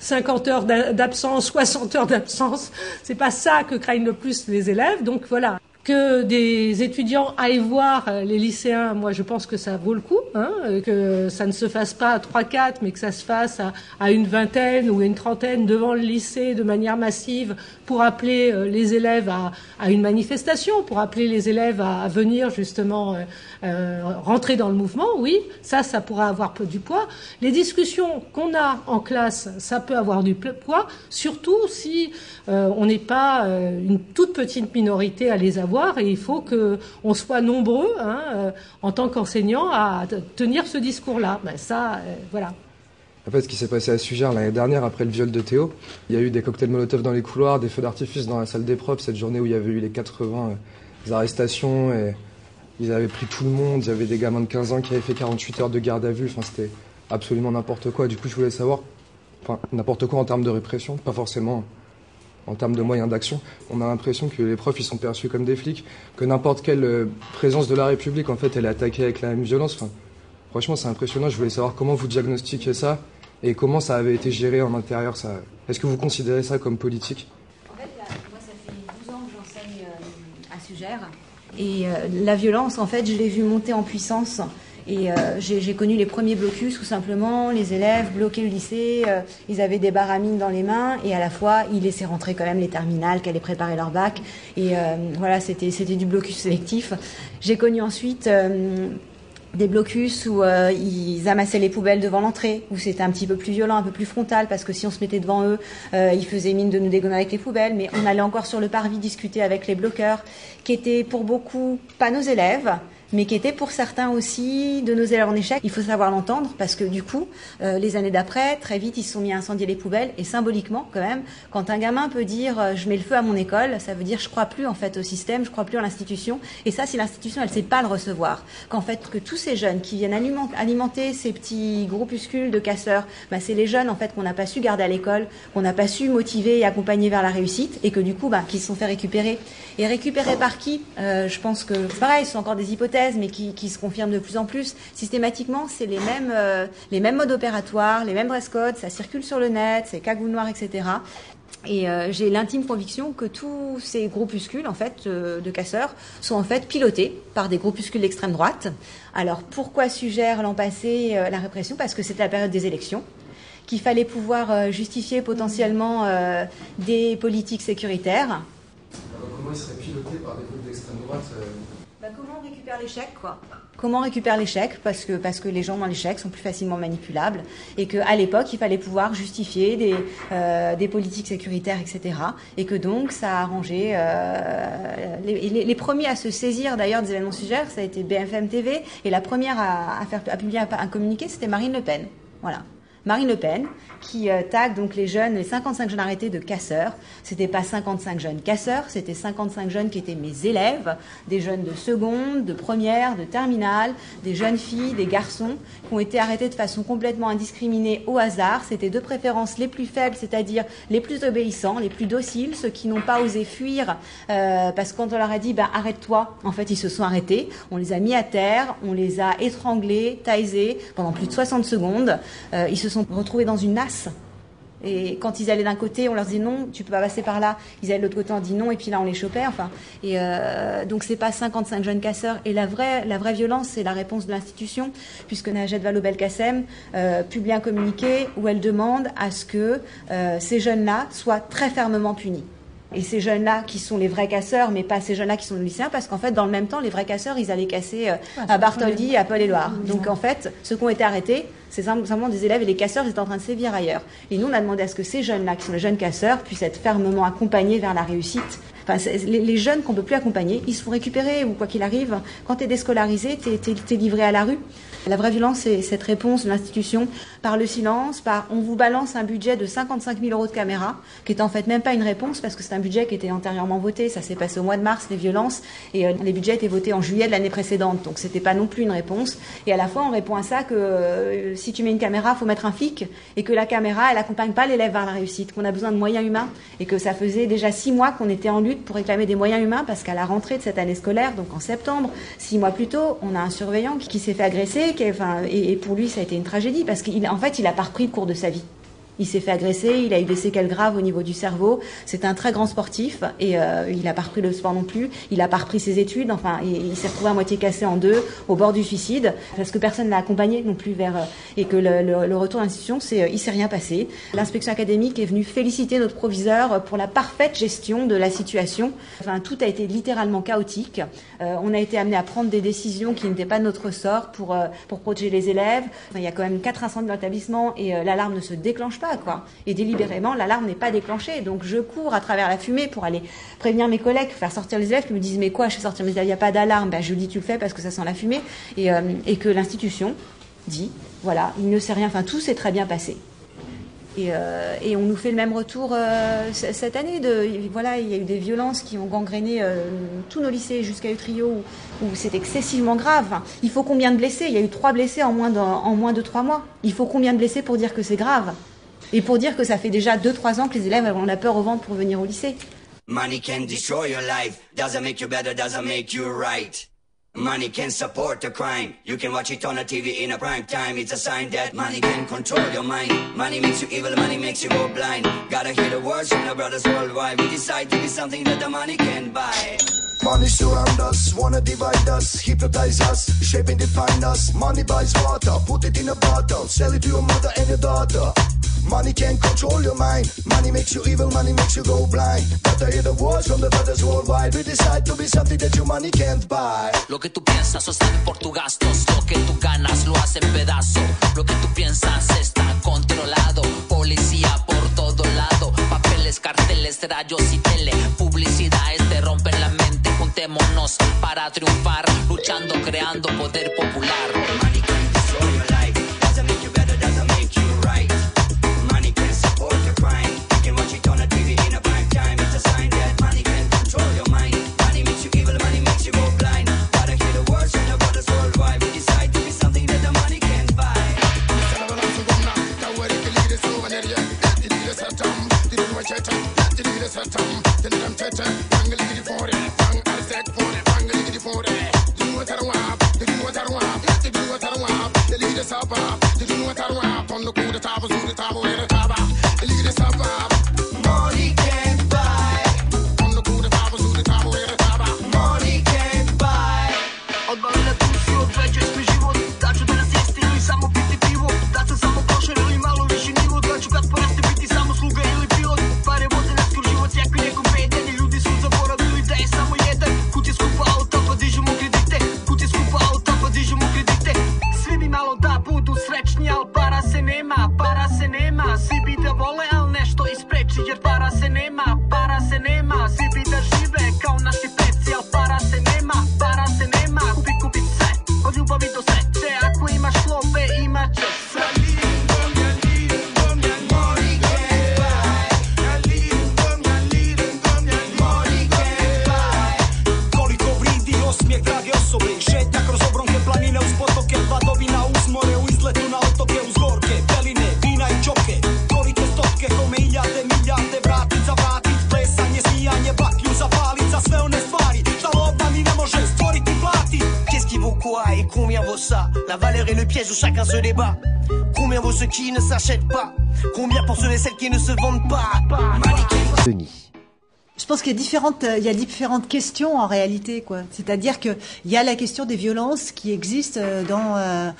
50 heures d'absence, 60 heures d'absence, c'est pas ça que craignent le plus les élèves. Donc voilà que des étudiants aillent voir euh, les lycéens, moi je pense que ça vaut le coup, hein, euh, que ça ne se fasse pas à 3-4, mais que ça se fasse à, une vingtaine ou une trentaine devant le lycée de manière massive pour appeler euh, les élèves à, une manifestation, pour appeler les élèves à, venir justement rentrer dans le mouvement, oui, ça, ça pourra avoir du poids. Les discussions qu'on a en classe, ça peut avoir du poids, surtout si on n'est pas une toute petite minorité à les avoir et il faut qu'on soit nombreux hein, euh, en tant qu'enseignants à tenir ce discours-là. Ben, ça, euh, voilà. En fait, ce qui s'est passé à Sugère l'année dernière, après le viol de Théo, il y a eu des cocktails Molotov dans les couloirs, des feux d'artifice dans la salle des profs, cette journée où il y avait eu les 80 euh, arrestations et ils avaient pris tout le monde. Il y avait des gamins de 15 ans qui avaient fait 48 heures de garde à vue. Enfin, c'était absolument n'importe quoi. Du coup, je voulais savoir, enfin, n'importe quoi en termes de répression, pas forcément en termes de moyens d'action. On a l'impression que les profs ils sont perçus comme des flics, que n'importe quelle euh, présence de la République en fait elle est attaquée avec la même violence. Enfin, franchement c'est impressionnant. Je voulais savoir comment vous diagnostiquez ça et comment ça avait été géré en intérieur. Ça? Est-ce que vous considérez ça comme politique? En fait, moi ça fait 12 ans que j'enseigne euh, à Sugère et euh, la violence en fait je l'ai vu monter en puissance et euh, j'ai connu les premiers blocus où simplement les élèves bloquaient le lycée, ils avaient des baramines dans les mains et à la fois ils laissaient rentrer quand même les terminales qui allaient préparer leur bac. Et voilà, c'était du blocus sélectif. J'ai connu ensuite des blocus où ils amassaient les poubelles devant l'entrée, où c'était un petit peu plus violent, un peu plus frontal, parce que si on se mettait devant eux, ils faisaient mine de nous dégonner avec les poubelles, mais on allait encore sur le parvis discuter avec les bloqueurs, qui étaient pour beaucoup pas nos élèves, mais qui était pour certains aussi de nos élèves en échec. Il faut savoir l'entendre parce que du coup, euh, les années d'après, très vite, ils se sont mis à incendier les poubelles et symboliquement, quand même, quand un gamin peut dire euh, je mets le feu à mon école, ça veut dire je crois plus en fait au système, je crois plus à l'institution. Et ça, si l'institution elle sait pas le recevoir, qu'en fait que tous ces jeunes qui viennent alimenter ces petits groupuscules de casseurs, bah, c'est les jeunes en fait qu'on n'a pas su garder à l'école, qu'on n'a pas su motiver et accompagner vers la réussite et que du coup, bah, qui se sont fait récupérer. Et récupérer par qui? Euh, Je pense que pareil, ce sont encore des hypothèses mais qui, se confirment de plus en plus. Systématiquement, c'est les mêmes, euh, les mêmes modes opératoires, les mêmes dress codes, ça circule sur le net, c'est cagoule noire, etc. Et euh, j'ai l'intime conviction que tous ces groupuscules, en fait, euh, de casseurs, sont en fait pilotés par des groupuscules d'extrême droite. Alors pourquoi suggère l'an passé la répression? Parce que c'était la période des élections qu'il fallait pouvoir justifier potentiellement des politiques sécuritaires. Alors comment ils seraient pilotés par des groupes d'extrême droite. Bah, comment on récupère l'échec, quoi Comment récupère l'échec parce que, parce que les gens dans l'échec sont plus facilement manipulables et qu'à l'époque, il fallait pouvoir justifier des, euh, des politiques sécuritaires, etc. Et que donc, ça a arrangé... Euh, les, premiers à se saisir d'ailleurs des événements suggères, ça a été BFM TV et la première à, à, faire, à publier un communiqué, c'était Marine Le Pen. Voilà. Marine Le Pen, qui euh, tag donc les jeunes, les 55 jeunes arrêtés de casseurs. C'était pas 55 jeunes casseurs, c'était 55 jeunes qui étaient mes élèves, des jeunes de seconde, de première, de terminale, des jeunes filles, des garçons, qui ont été arrêtés de façon complètement indiscriminée au hasard. C'était de préférence les plus faibles, c'est-à-dire les plus obéissants, les plus dociles, ceux qui n'ont pas osé fuir, euh, parce que quand on leur a dit bah, arrête-toi, en fait ils se sont arrêtés. On les a mis à terre, on les a étranglés, taisés pendant plus de 60 secondes. Euh, ils se sont retrouvés dans une nasse. Et quand ils allaient d'un côté, on leur disait non, tu peux pas passer par là. Ils allaient de l'autre côté, on dit non, et puis là on les chopait. Enfin, et euh, donc c'est pas 55 jeunes casseurs. Et la vraie, la vraie violence, c'est la réponse de l'institution, puisque Najed Vallaud-Belkacem euh, publie un communiqué où elle demande à ce que euh, ces jeunes-là soient très fermement punis et ces jeunes-là qui sont les vrais casseurs, mais pas ces jeunes-là qui sont les lycéens, parce qu'en fait, dans le même temps, les vrais casseurs, ils allaient casser euh, à Bartholdi, à Paul-et-Loire. Donc en fait, ceux qui ont été arrêtés, c'est simplement des élèves et les casseurs, ils étaient en train de sévir ailleurs. Et nous, on a demandé à ce que ces jeunes-là, qui sont les jeunes casseurs, puissent être fermement accompagnés vers la réussite. Enfin, les, jeunes qu'on peut plus accompagner, ils se font récupérer ou quoi qu'il arrive. Quand tu es déscolarisé, tu es, livré à la rue. La vraie violence, c'est cette réponse de l'institution par le silence, par on vous balance un budget de 55 000 euros de caméra, qui est en fait même pas une réponse parce que c'est un budget qui était antérieurement voté. Ça s'est passé au mois de mars, les violences, et euh, les budgets étaient votés en juillet de l'année précédente. Donc c'était pas non plus une réponse. Et à la fois, on répond à ça que euh, si tu mets une caméra, faut mettre un flic, et que la caméra, elle accompagne pas l'élève vers la réussite, qu'on a besoin de moyens humains, et que ça faisait déjà six mois qu'on était en lutte pour réclamer des moyens humains parce qu'à la rentrée de cette année scolaire, donc en septembre, six mois plus tôt, on a un surveillant qui, s'est fait agresser, et, pour lui, ça a été une tragédie parce qu'en fait, il a pas repris le cours de sa vie. Il s'est fait agresser, il a eu des séquelles graves au niveau du cerveau. C'est un très grand sportif et euh, il n'a pas repris le sport non plus. Il n'a pas repris ses études. Enfin, il, s'est retrouvé à moitié cassé en deux, au bord du suicide, parce que personne l'a accompagné non plus vers euh, et que le, retour d'institution, c'est euh, il s'est rien passé. L'inspection académique est venue féliciter notre proviseur pour la parfaite gestion de la situation. Enfin, tout a été littéralement chaotique. Euh, on a été amené à prendre des décisions qui n'étaient pas de notre sort pour pour protéger les élèves. Enfin, il y a quand même quatre incendies dans l'établissement et l'alarme ne se déclenche Et délibérément, l'alarme n'est pas déclenchée. Donc je cours à travers la fumée pour aller prévenir mes collègues, faire sortir les élèves qui me disent mais quoi, je fais sortir mes élèves, il n'y a pas d'alarme. Ben, je dis tu le fais parce que ça sent la fumée. Et, euh, et que l'institution dit voilà, il ne sait rien, enfin tout s'est très bien passé. Et, euh, on nous fait le même retour euh, cette année. Voilà, il y a eu des violences qui ont gangréné tous nos lycées jusqu'à Utrio où, c'est excessivement grave. Il faut combien de blessés? Il y a eu trois blessés en moins de trois mois. Il faut combien de blessés pour dire que c'est grave? Et pour dire que ça fait déjà deux trois ans que les élèves ont la peur au ventre pour venir au lycée. Money can destroy your life. Doesn't make you better, doesn't make you right. Money can support a crime. You can watch it on a TV in a prime time. It's a sign that money can control your mind. Money makes you evil, money makes you go blind. Gotta hear the words from the brothers worldwide. We decide to be something that the money can buy. Money surround us, wanna divide us, hypnotize us, shape and define us. Money buys water, put it in a bottle, sell it to your mother and your daughter. Money can control your mind. Money makes you evil, money makes you go blind. Gotta hear the words from the brothers worldwide. We decide to be something that your money can't buy. Lo que tú piensas sale por tus gastos. Lo que tú ganas lo hace pedazo. Lo que tú piensas está controlado. Policía por todo lado. Papeles, carteles, rayos y tele. Publicidades te rompen la mente. Juntémonos para triunfar. Luchando, creando poder popular. Combien vaut ce qui ne s'achète pas? Combien pour ceux celles qui ne se vendent pas? Pense qu'il y a différentes, euh, il y a différentes questions en réalité, quoi. C'est-à-dire que il y a la question des violences qui existent euh, dans euh,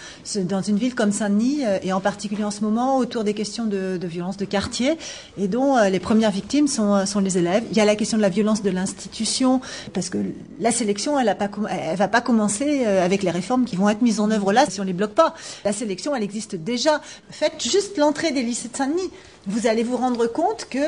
dans une ville comme Saint-Denis et en particulier en ce moment autour des questions de, de violences de quartier et dont les premières victimes sont sont les élèves. Il y a la question de la violence de l'institution parce que la sélection, elle a pas, elle va pas commencer avec les réformes qui vont être mises en œuvre là si on les bloque pas. La sélection, elle existe déjà. Faites juste l'entrée des lycées de Saint-Denis vous allez vous rendre compte que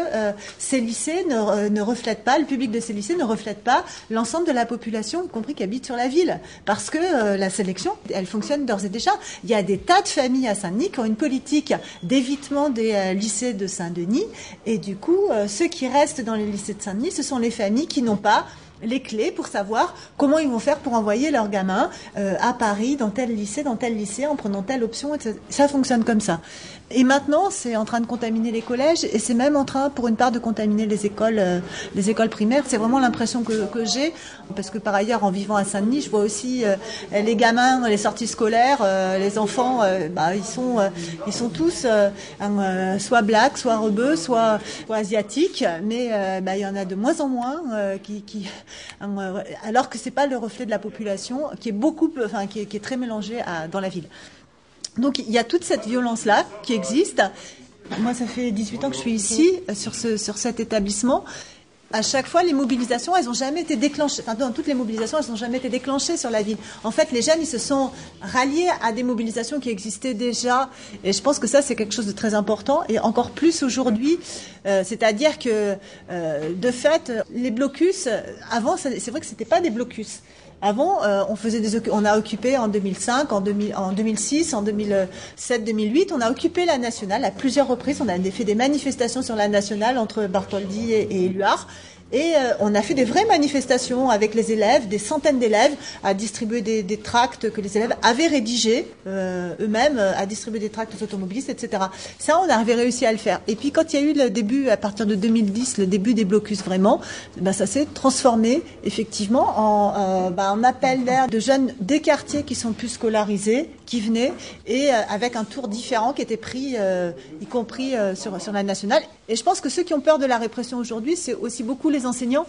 ces lycées ne, ne reflètent pas, le public de ces lycées ne reflète pas l'ensemble de la population, y compris qui habite sur la ville. Parce que euh, la sélection, elle fonctionne d'ores et déjà. Il y a des tas de familles à Saint-Denis qui ont une politique d'évitement des euh, lycées de Saint-Denis. Et du coup, euh, ceux qui restent dans les lycées de Saint-Denis, ce sont les familles qui n'ont pas les clés pour savoir comment ils vont faire pour envoyer leurs gamins à Paris, dans tel lycée, dans tel lycée, en prenant telle option. Ça fonctionne comme ça. Et maintenant, c'est en train de contaminer les collèges et c'est même en train, pour une part, de contaminer les écoles, euh, les écoles primaires. C'est vraiment l'impression que, que j'ai, parce que par ailleurs, en vivant à Saint-Denis, je vois aussi euh, les gamins, les sorties scolaires, euh, les enfants, euh, bah, ils sont, euh, ils sont tous euh, soit blacks, soit rebeux, soit, soit asiatiques, mais bah, il y en a de moins en moins qui, qui alors que c'est pas le reflet de la population qui est beaucoup, enfin qui est, qui est très mélangée à- dans la ville. Donc il y a toute cette violence-là qui existe. Moi, ça fait 18 ans que je suis ici, euh, sur, ce, sur cet établissement. À chaque fois, les mobilisations, elles n'ont jamais été déclenchées. Enfin, dans toutes les mobilisations, elles n'ont jamais été déclenchées sur la ville. En fait, les jeunes, ils se sont ralliés à des mobilisations qui existaient déjà. Et je pense que ça, c'est quelque chose de très important. Et encore plus aujourd'hui. Euh, C'est-à-dire que, euh, de fait, les blocus, avant, c'est vrai que c'était pas des blocus. Avant, euh, on faisait des, on a occupé en 2005, en, 2000 en 2006, en 2007, 2008, on a occupé la nationale à plusieurs reprises. On a fait des manifestations sur la nationale entre Bartholdi et, et Éluard. Et euh, on a fait des vraies manifestations avec les élèves, des centaines d'élèves, à distribuer des, tracts que les élèves avaient rédigés euh, eux-mêmes, euh, à distribuer des tracts aux automobilistes, etc. Ça, on avait réussi à le faire. Et puis quand il y a eu le début, à partir de 2010, le début des blocus vraiment, ben, ça s'est transformé effectivement en, ben, en appel d'air de jeunes des quartiers qui sont plus scolarisés, qui venaient, et euh, avec un tour différent qui était pris, euh, y compris euh, sur, sur la nationale. Et je pense que ceux qui ont peur de la répression aujourd'hui, c'est aussi beaucoup les enseignants.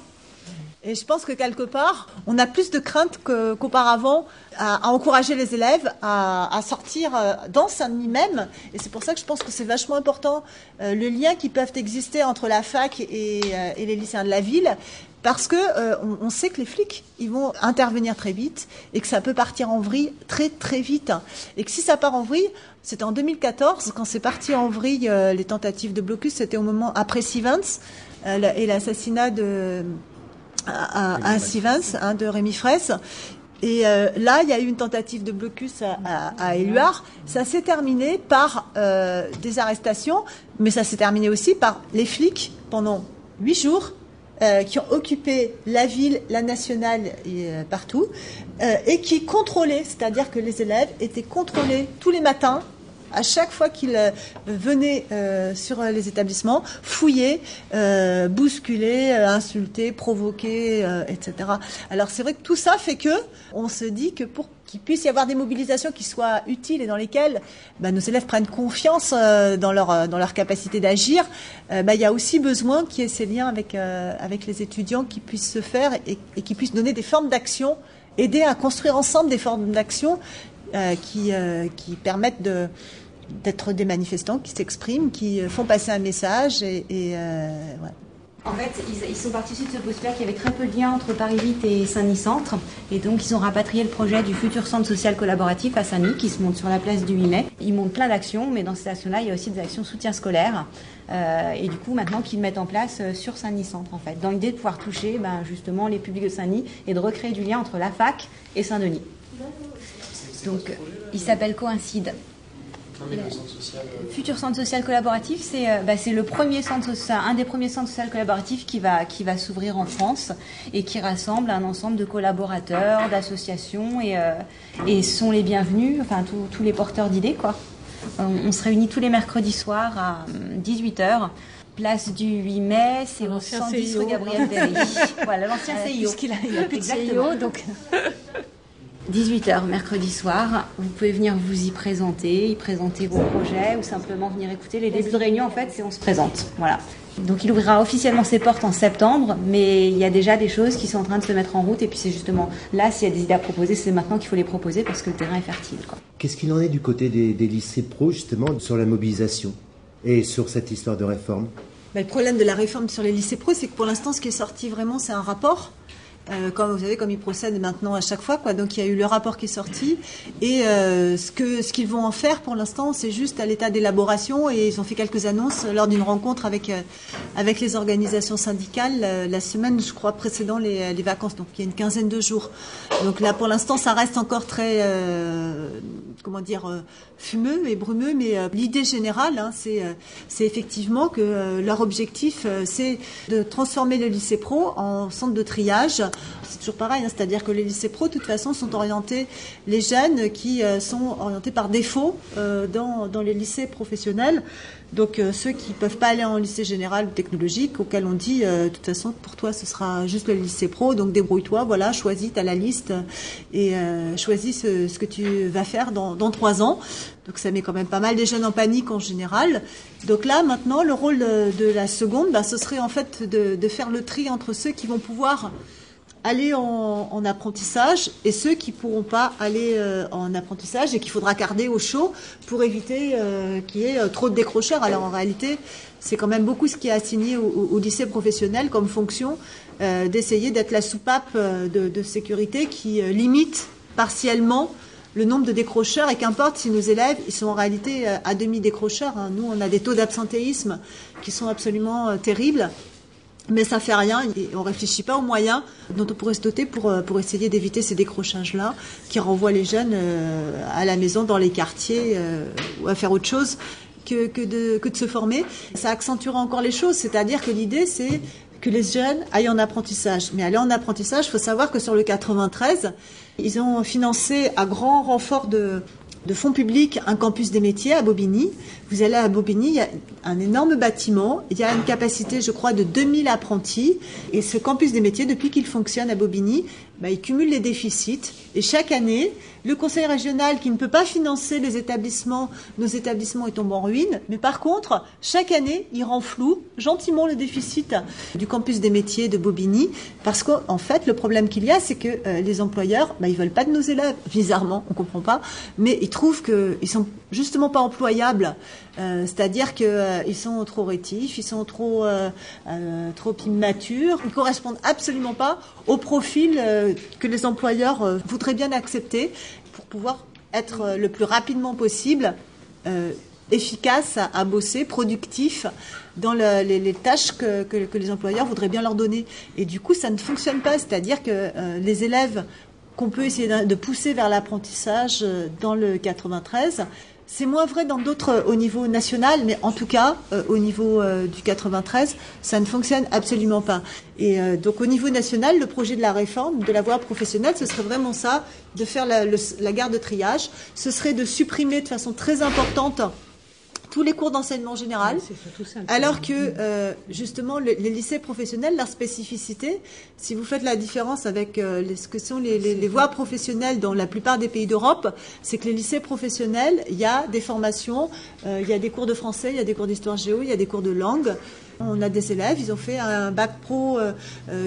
Et je pense que quelque part, on a plus de crainte qu'auparavant à, encourager les élèves à, sortir dans Saint-Denis même. Et c'est pour ça que je pense que c'est vachement important le lien qui peuvent exister entre la fac et les lycéens de la ville. Parce que euh, on, on sait que les flics, ils vont intervenir très vite et que ça peut partir en vrille très très vite. Et que si ça part en vrille, c'était en 2014 quand c'est parti en vrille euh, les tentatives de blocus, c'était au moment après Stevens euh, et l'assassinat de à, à- à Stevens, hein, de Rémi Fraisse. Et euh, là, il y a eu une tentative de blocus à, à, à Éluard. Ça s'est terminé par euh, des arrestations, mais ça s'est terminé aussi par les flics pendant huit jours euh, qui ont occupé la ville, la nationale et euh, partout, euh, et qui contrôlaient, c'est-à-dire que les élèves étaient contrôlés tous les matins à chaque fois qu'ils venaient sur les établissements, euh, insulter, provoquer, euh, etc. Alors c'est vrai que tout ça fait que on se dit que pour qu'il puisse y avoir des mobilisations qui soient utiles et dans lesquelles bah, nos élèves prennent confiance euh, dans leur euh, dans leur capacité d'agir, euh, bah, il y a aussi besoin qu'il y ait ces liens avec avec les étudiants qui puissent se faire et, qui puissent donner des formes d'action, aider à construire ensemble des formes d'action qui, qui permettent d'être des manifestants qui s'expriment, qui font passer un message et. En fait, ils, ils sont partis de ce postulat qu'il y avait très peu de liens entre Paris 8 et Saint-Denis Centre. Et donc, ils ont rapatrié le projet du futur centre social collaboratif à Saint-Denis, qui se monte sur la place du 8 mai. Ils montent plein d'actions, mais dans ces actions-là, il y a aussi des actions soutien scolaire. Euh, et du coup, maintenant, qu'ils mettent en place euh, sur Saint-Denis Centre, en fait. Dans l'idée de pouvoir toucher ben, justement les publics de Saint-Denis et de recréer du lien entre la fac et Saint-Denis. Donc, euh, il s'appelle Coïncide. Non, mais le centre social. euh, Futur centre social collaboratif, c'est euh, bah, c'est le premier centre, social- un des premiers centres social collaboratifs qui va qui va s'ouvrir en France et qui rassemble un ensemble de collaborateurs, d'associations et euh, et sont les bienvenus, enfin tous tous les porteurs d'idées quoi. On, on se réunit tous les mercredis soirs à 18h. Place du 8 mai, c'est au L'ancien 110 CIO. rue Gabriel Derry. voilà, l'ancien Euh, CIO. puisqu'il a- il a plus de. CIO, donc- 18h mercredi soir. Vous pouvez venir vous y présenter, y présenter vos projets ou simplement venir écouter. Les débuts de réunion, en fait, c'est on se présente. Voilà. Donc il ouvrira officiellement ses portes en septembre, mais il y a déjà des choses qui sont en train de se mettre en route. Et puis c'est justement là, s'il y a des idées à proposer, c'est maintenant qu'il faut les proposer parce que le terrain est fertile. Qu'est-ce qu'il en est du côté des, des lycées pro, justement, sur la mobilisation et sur cette histoire de réforme? Bah, le problème de la réforme sur les lycées pro, c'est que pour l'instant, ce qui est sorti vraiment, c'est un rapport. Euh, comme vous savez, comme ils procèdent maintenant à chaque fois, quoi. Donc il y a eu le rapport qui est sorti et euh, ce que ce qu'ils vont en faire pour l'instant, c'est juste à l'état d'élaboration et ils ont fait quelques annonces lors d'une rencontre avec euh, avec les organisations syndicales euh, la semaine, je crois, précédant les, les, vacances. Donc il y a une quinzaine de jours. Donc là, pour l'instant, ça reste encore très euh, comment dire fumeux et brumeux, mais l'idée générale, hein, c'est c'est effectivement que leur objectif, c'est de transformer le lycée pro en centre de triage c'est toujours pareil, hein, c'est-à-dire que les lycées pro, de toute façon, sont orientés, les jeunes qui euh, sont orientés par défaut euh, dans, dans, les lycées professionnels. Donc euh, ceux qui ne peuvent pas aller en lycée général ou technologique, auxquels on dit, de toute façon, pour toi, ce sera juste le lycée pro, donc débrouille-toi, voilà, choisis, tu la liste et choisis ce, que tu vas faire dans, trois ans. Donc ça met quand même pas mal des jeunes en panique en général. Donc là, maintenant, le rôle de la seconde, bah, ce serait en fait de faire le tri entre ceux qui vont pouvoir aller en, en, apprentissage et ceux qui pourront pas aller euh, en apprentissage et qu'il faudra garder au chaud pour éviter euh, qu'il y ait euh, trop de décrocheurs. Alors en réalité, c'est quand même beaucoup ce qui est assigné au, lycée professionnel comme fonction d'essayer d'être la soupape de, de, sécurité qui limite partiellement le nombre de décrocheurs et qu'importe si nos élèves ils sont en réalité à demi décrocheurs. Hein. Nous, on a des taux d'absentéisme qui sont absolument terribles. Mais ça fait rien et on réfléchit pas aux moyens dont on pourrait se doter pour, pour essayer d'éviter ces décrochages-là qui renvoient les jeunes euh, à la maison, dans les quartiers euh, ou à faire autre chose que, que, de, que de se former. Ça accentuera encore les choses, c'est-à-dire que l'idée c'est que les jeunes aillent en apprentissage. Mais aller en apprentissage, il faut savoir que sur le 93, ils ont financé à grand renfort de, de fonds publics un campus des métiers à Bobigny. Vous allez à Bobigny, il y a un énorme bâtiment, il y a une capacité, je crois, de 2000 apprentis. Et ce campus des métiers, depuis qu'il fonctionne à Bobigny, bah, il cumule les déficits. Et chaque année, le conseil régional qui ne peut pas financer les établissements, nos établissements, ils tombent en ruine. Mais par contre, chaque année, il rend flou gentiment le déficit du campus des métiers de Bobigny. Parce qu'en fait, le problème qu'il y a, c'est que euh, les employeurs, bah, ils veulent pas de nos élèves. Bizarrement, on comprend pas. Mais ils trouvent qu'ils sont justement pas employables. Euh, C'est-à-dire qu'ils euh, sont trop rétifs, ils sont trop, trop immatures, ils correspondent absolument pas au profil que les employeurs euh, voudraient bien accepter pour pouvoir être le plus rapidement possible efficace à, bosser, productif dans le, les, tâches que, les employeurs voudraient bien leur donner. Et du coup, ça ne fonctionne pas. C'est-à-dire que les élèves qu'on peut essayer de pousser vers l'apprentissage dans le 93 c'est moins vrai dans d'autres au niveau national, mais en tout cas, euh, au niveau euh, du 93, ça ne fonctionne absolument pas. Et euh, donc au niveau national, le projet de la réforme de la voie professionnelle, ce serait vraiment ça, de faire la, le, la garde de triage. Ce serait de supprimer de façon très importante tous les cours d'enseignement général, ça, alors que euh, justement le, les lycées professionnels, leur spécificité, si vous faites la différence avec euh, les, ce que sont les, les, les, voies professionnelles dans la plupart des pays d'Europe, c'est que les lycées professionnels, il y a des formations, euh, il y a des cours de français, il y a des cours d'histoire géo, il y a des cours de langue. On a des élèves, ils ont fait un bac pro euh,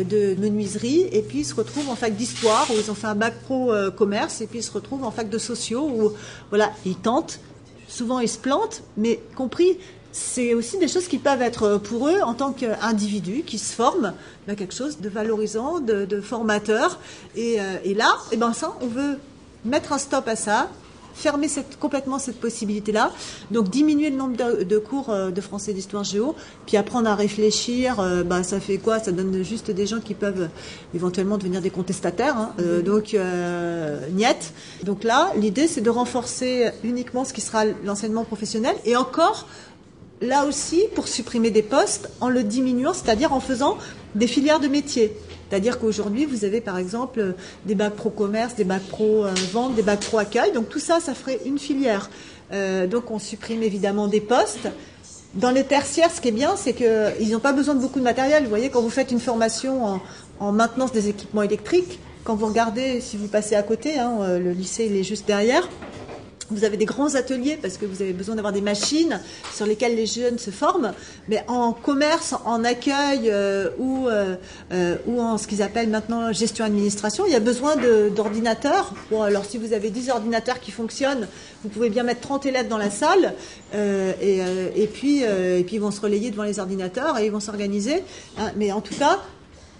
de menuiserie et puis ils se retrouvent en fac d'histoire ou ils ont fait un bac pro euh, commerce et puis ils se retrouvent en fac de sociaux où voilà, ils tentent souvent ils se plantent, mais compris, c'est aussi des choses qui peuvent être pour eux en tant qu'individus qui se forment dans quelque chose de valorisant, de, formateur. Et, euh, et là, et ben ça, on veut mettre un stop à ça, fermer cette, complètement cette possibilité-là. Donc diminuer le nombre de, de cours euh, de français d'histoire géo, puis apprendre à réfléchir. Euh, bah, ça fait quoi? Ça donne juste des gens qui peuvent éventuellement devenir des contestataires. Hein. Euh, donc euh, niet. Donc là, l'idée c'est de renforcer uniquement ce qui sera l'enseignement professionnel et encore. Là aussi, pour supprimer des postes en le diminuant, c'est-à-dire en faisant des filières de métiers. C'est-à-dire qu'aujourd'hui, vous avez par exemple des bacs pro commerce, des bacs pro vente, des bacs pro accueil. Donc tout ça, ça ferait une filière. Euh, donc on supprime évidemment des postes. Dans les tertiaires, ce qui est bien, c'est qu'ils n'ont pas besoin de beaucoup de matériel. Vous voyez, quand vous faites une formation en, en maintenance des équipements électriques, quand vous regardez, si vous passez à côté, hein, euh, le lycée il est juste derrière. Vous avez des grands ateliers parce que vous avez besoin d'avoir des machines sur lesquelles les jeunes se forment. Mais en commerce, en accueil euh, ou, euh, euh, ou en ce qu'ils appellent maintenant gestion administration, il y a besoin d'ordinateurs. Bon, alors si vous avez 10 ordinateurs qui fonctionnent, vous pouvez bien mettre 30 élèves dans la salle euh, et, euh, et, puis, euh, et puis ils vont se relayer devant les ordinateurs et ils vont s'organiser. Hein, mais en tout cas,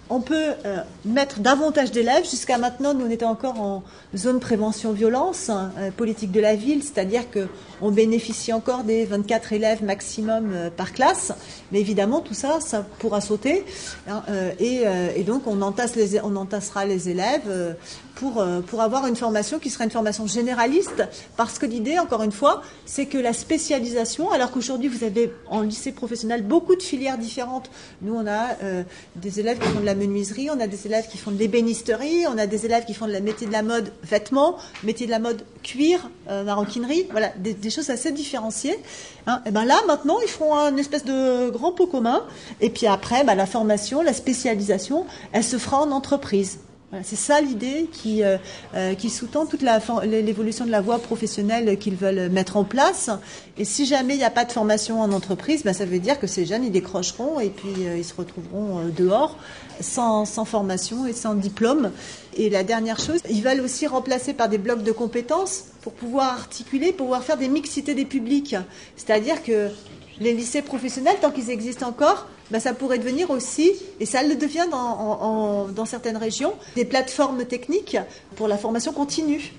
on peut euh, mettre davantage d'élèves. Jusqu'à maintenant, nous on était encore en zone prévention violence, hein, euh, politique de la ville, c'est-à-dire que on bénéficie encore des 24 élèves maximum euh, par classe. Mais évidemment, tout ça, ça pourra sauter. hein, et, donc, on, entasse les, on entassera les élèves pour, euh, pour avoir une formation qui sera une formation généraliste. Parce que l'idée, encore une fois, c'est que la spécialisation, alors qu'aujourd'hui, vous avez en lycée professionnel beaucoup de filières différentes. Nous, on a euh, des élèves qui font de la menuiserie, on a des élèves qui font de l'ébénisterie, on a des élèves qui font de la métier de la mode vêtements, métier de la mode cuir, euh, maroquinerie, voilà, des, choses assez différenciées. Hein. Et ben là, maintenant, ils feront un espèce de grand pot commun. Et puis après, ben, la formation, la spécialisation, elle se fera en entreprise. C'est ça l'idée qui, euh, euh, sous-tend toute l'évolution de la voie professionnelle qu'ils veulent mettre en place. Et si jamais il n'y a pas de formation en entreprise, ben, ça veut dire que ces jeunes, ils décrocheront et puis euh, ils se retrouveront dehors sans, sans formation et sans diplôme. Et la dernière chose, ils veulent aussi remplacer par des blocs de compétences pour pouvoir articuler, pouvoir faire des mixités des publics. C'est-à-dire que les lycées professionnels, tant qu'ils existent encore, ben, ça pourrait devenir aussi, et ça le devient dans, certaines régions, des plateformes techniques pour la formation continue.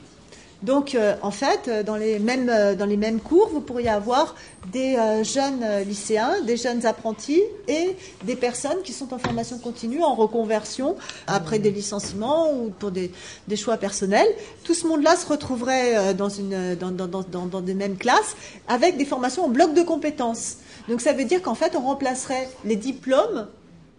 Donc, euh, en fait, euh, dans les, mêmes, euh, dans les mêmes cours, vous pourriez avoir des euh, jeunes euh, lycéens, des jeunes apprentis et des personnes qui sont en formation continue, en reconversion, après des licenciements ou pour des, des choix personnels. Tout ce monde-là se retrouverait euh, dans, une, dans, dans, dans, dans, dans des mêmes classes avec des formations en bloc de compétences. Donc, ça veut dire qu'en fait, on remplacerait les diplômes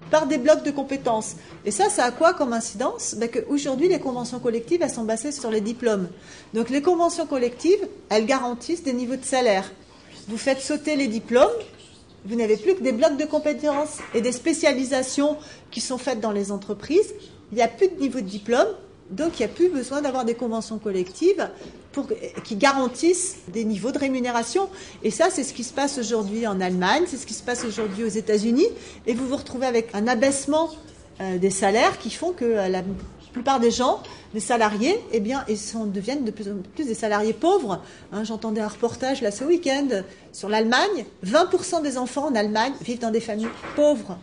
par des blocs de compétences. Et ça, ça a quoi comme incidence? Ben Aujourd'hui, les conventions collectives, elles sont basées sur les diplômes. Donc les conventions collectives, elles garantissent des niveaux de salaire. Vous faites sauter les diplômes, vous n'avez plus que des blocs de compétences et des spécialisations qui sont faites dans les entreprises. Il n'y a plus de niveau de diplôme, donc il n'y a plus besoin d'avoir des conventions collectives pour, qui garantissent des niveaux de rémunération. Et ça, c'est ce qui se passe aujourd'hui en Allemagne, c'est ce qui se passe aujourd'hui aux États-Unis. Et vous vous retrouvez avec un abaissement euh, des salaires qui font que euh, la plupart des gens, des salariés, eh bien, ils deviennent de plus en plus des salariés pauvres. Hein, J'entendais un reportage là ce week-end sur l'Allemagne. 20% des enfants en Allemagne vivent dans des familles pauvres.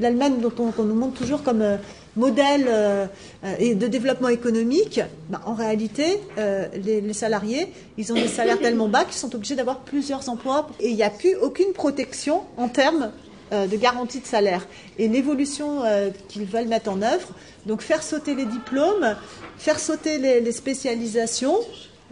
L'Allemagne, dont on, nous montre toujours comme euh, modèle euh, euh, et de développement économique, bah, en réalité, euh, les, les salariés, ils ont des salaires tellement bas qu'ils sont obligés d'avoir plusieurs emplois et il n'y a plus aucune protection en termes euh, de garantie de salaire. Et l'évolution euh, qu'ils veulent mettre en œuvre, donc faire sauter les diplômes, faire sauter les, les spécialisations,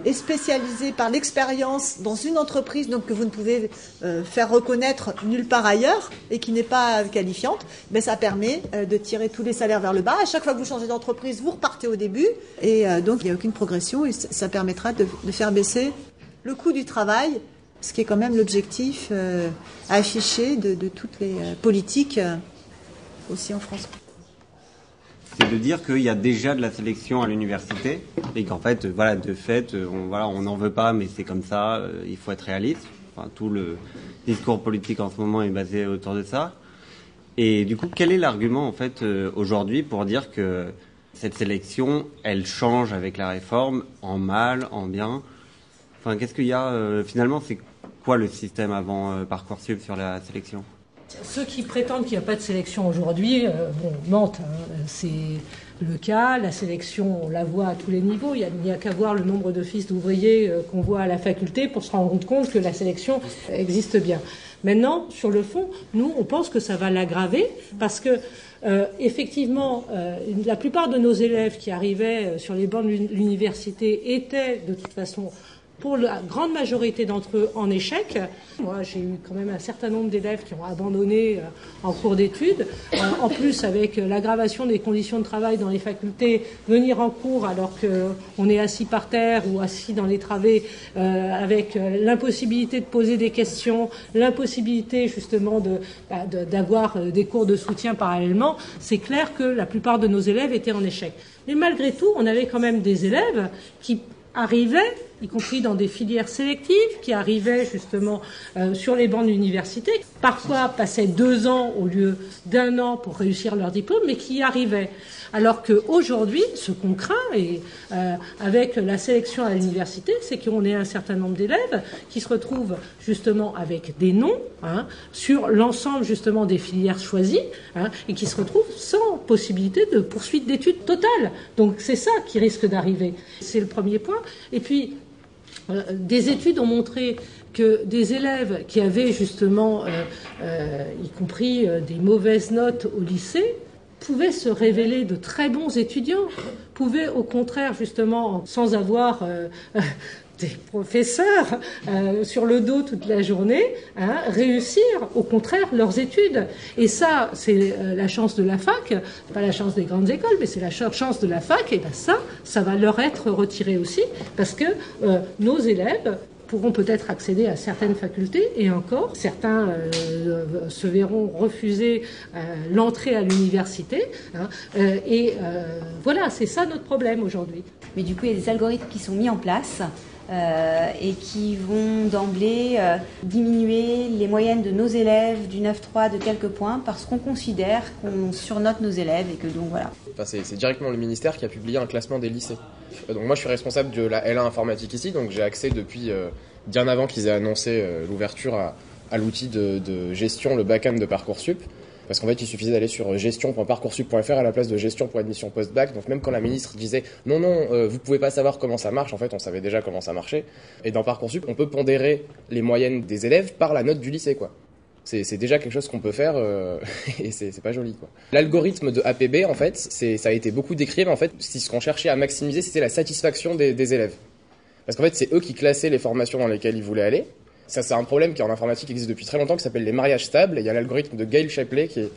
et spécialisé par l'expérience dans une entreprise donc que vous ne pouvez euh, faire reconnaître nulle part ailleurs et qui n'est pas qualifiante, ben ça permet euh, de tirer tous les salaires vers le bas. À chaque fois que vous changez d'entreprise, vous repartez au début et euh, donc il n'y a aucune progression et ça permettra de, faire baisser le coût du travail, ce qui est quand même l'objectif affiché de, toutes les politiques aussi en France. C'est de dire qu'il y a déjà de la sélection à l'université et qu'en fait, euh, voilà, de fait, euh, on voilà, on n'en veut pas, mais c'est comme ça. euh, il faut être réaliste. Enfin, tout le discours politique en ce moment est basé autour de ça. Et du coup, quel est l'argument en fait aujourd'hui pour dire que cette sélection, elle change avec la réforme en mal, en bien? Enfin, qu'est-ce qu'il y a finalement C'est quoi le système avant parcoursup sur la sélection? Ceux qui prétendent qu'il n'y a pas de sélection aujourd'hui, euh, bon, mentent. hein. C'est le cas. La sélection, on la voit à tous les niveaux. Il n'y a, qu'à voir le nombre de fils d'ouvriers euh, qu'on voit à la faculté pour se rendre compte que la sélection existe bien. Maintenant, sur le fond, nous, on pense que ça va l'aggraver parce que euh, effectivement, la plupart de nos élèves qui arrivaient sur les bancs de l'uni- l'université étaient de toute façon pour la grande majorité d'entre eux en échec. Moi, j'ai eu quand même un certain nombre d'élèves qui ont abandonné euh, en cours d'études. Euh, en plus, avec l'aggravation des conditions de travail dans les facultés, venir en cours alors qu'on est assis par terre ou assis dans les travées, euh, avec l'impossibilité de poser des questions, l'impossibilité justement bah, d'avoir des cours de soutien parallèlement, c'est clair que la plupart de nos élèves étaient en échec. Mais malgré tout, on avait quand même des élèves qui arrivaient, y compris dans des filières sélectives, qui arrivaient justement euh, sur les bancs d'université, parfois passaient deux ans au lieu d'un an pour réussir leur diplôme, mais qui y arrivaient. Alors qu'aujourd'hui, ce qu'on craint, et euh, avec la sélection à l'université, c'est qu'on ait un certain nombre d'élèves qui se retrouvent justement avec des noms hein, sur l'ensemble justement des filières choisies hein, et qui se retrouvent sans possibilité de poursuite d'études totales. Donc c'est ça qui risque d'arriver. C'est le premier point. Et puis, des études ont montré que des élèves qui avaient justement, euh, y compris des mauvaises notes au lycée, pouvaient se révéler de très bons étudiants, pouvaient au contraire, justement, sans avoir euh, des professeurs euh, sur le dos toute la journée, hein, réussir au contraire leurs études. Et ça, c'est euh, la chance de la fac, pas la chance des grandes écoles, mais c'est la chance de la fac. Et bien ça, ça va leur être retiré aussi, parce que nos élèves pourront peut-être accéder à certaines facultés et encore, certains euh, se verront refuser euh, l'entrée à l'université. Hein, euh, et voilà, c'est ça notre problème aujourd'hui. Mais du coup, il y a des algorithmes qui sont mis en place. et qui vont d'emblée diminuer les moyennes de nos élèves du 9-3 de quelques points parce qu'on considère qu'on surnote nos élèves et que donc voilà. Enfin, c'est directement le ministère qui a publié un classement des lycées. Donc moi je suis responsable de la L1 informatique ici, donc j'ai accès depuis euh, bien avant qu'ils aient annoncé euh, l'ouverture à, l'outil de, gestion, le back-end de Parcoursup. Parce qu'en fait, il suffisait d'aller sur gestion.parcoursup.fr à la place de gestion pour admission post-bac. Donc même quand la ministre disait non, non, euh, vous pouvez pas savoir comment ça marche, en fait, on savait déjà comment ça marchait. Et dans Parcoursup, on peut pondérer les moyennes des élèves par la note du lycée, quoi. C'est déjà quelque chose qu'on peut faire euh, et c'est pas joli. L'algorithme de APB, en fait, ça a été beaucoup décrit, mais en fait, ce qu'on cherchait à maximiser, c'était la satisfaction des, élèves. Parce qu'en fait, c'est eux qui classaient les formations dans lesquelles ils voulaient aller. Ça, c'est un problème qui en informatique existe depuis très longtemps, qui s'appelle les mariages stables. Et il y a l'algorithme de Gail Shapley, qui est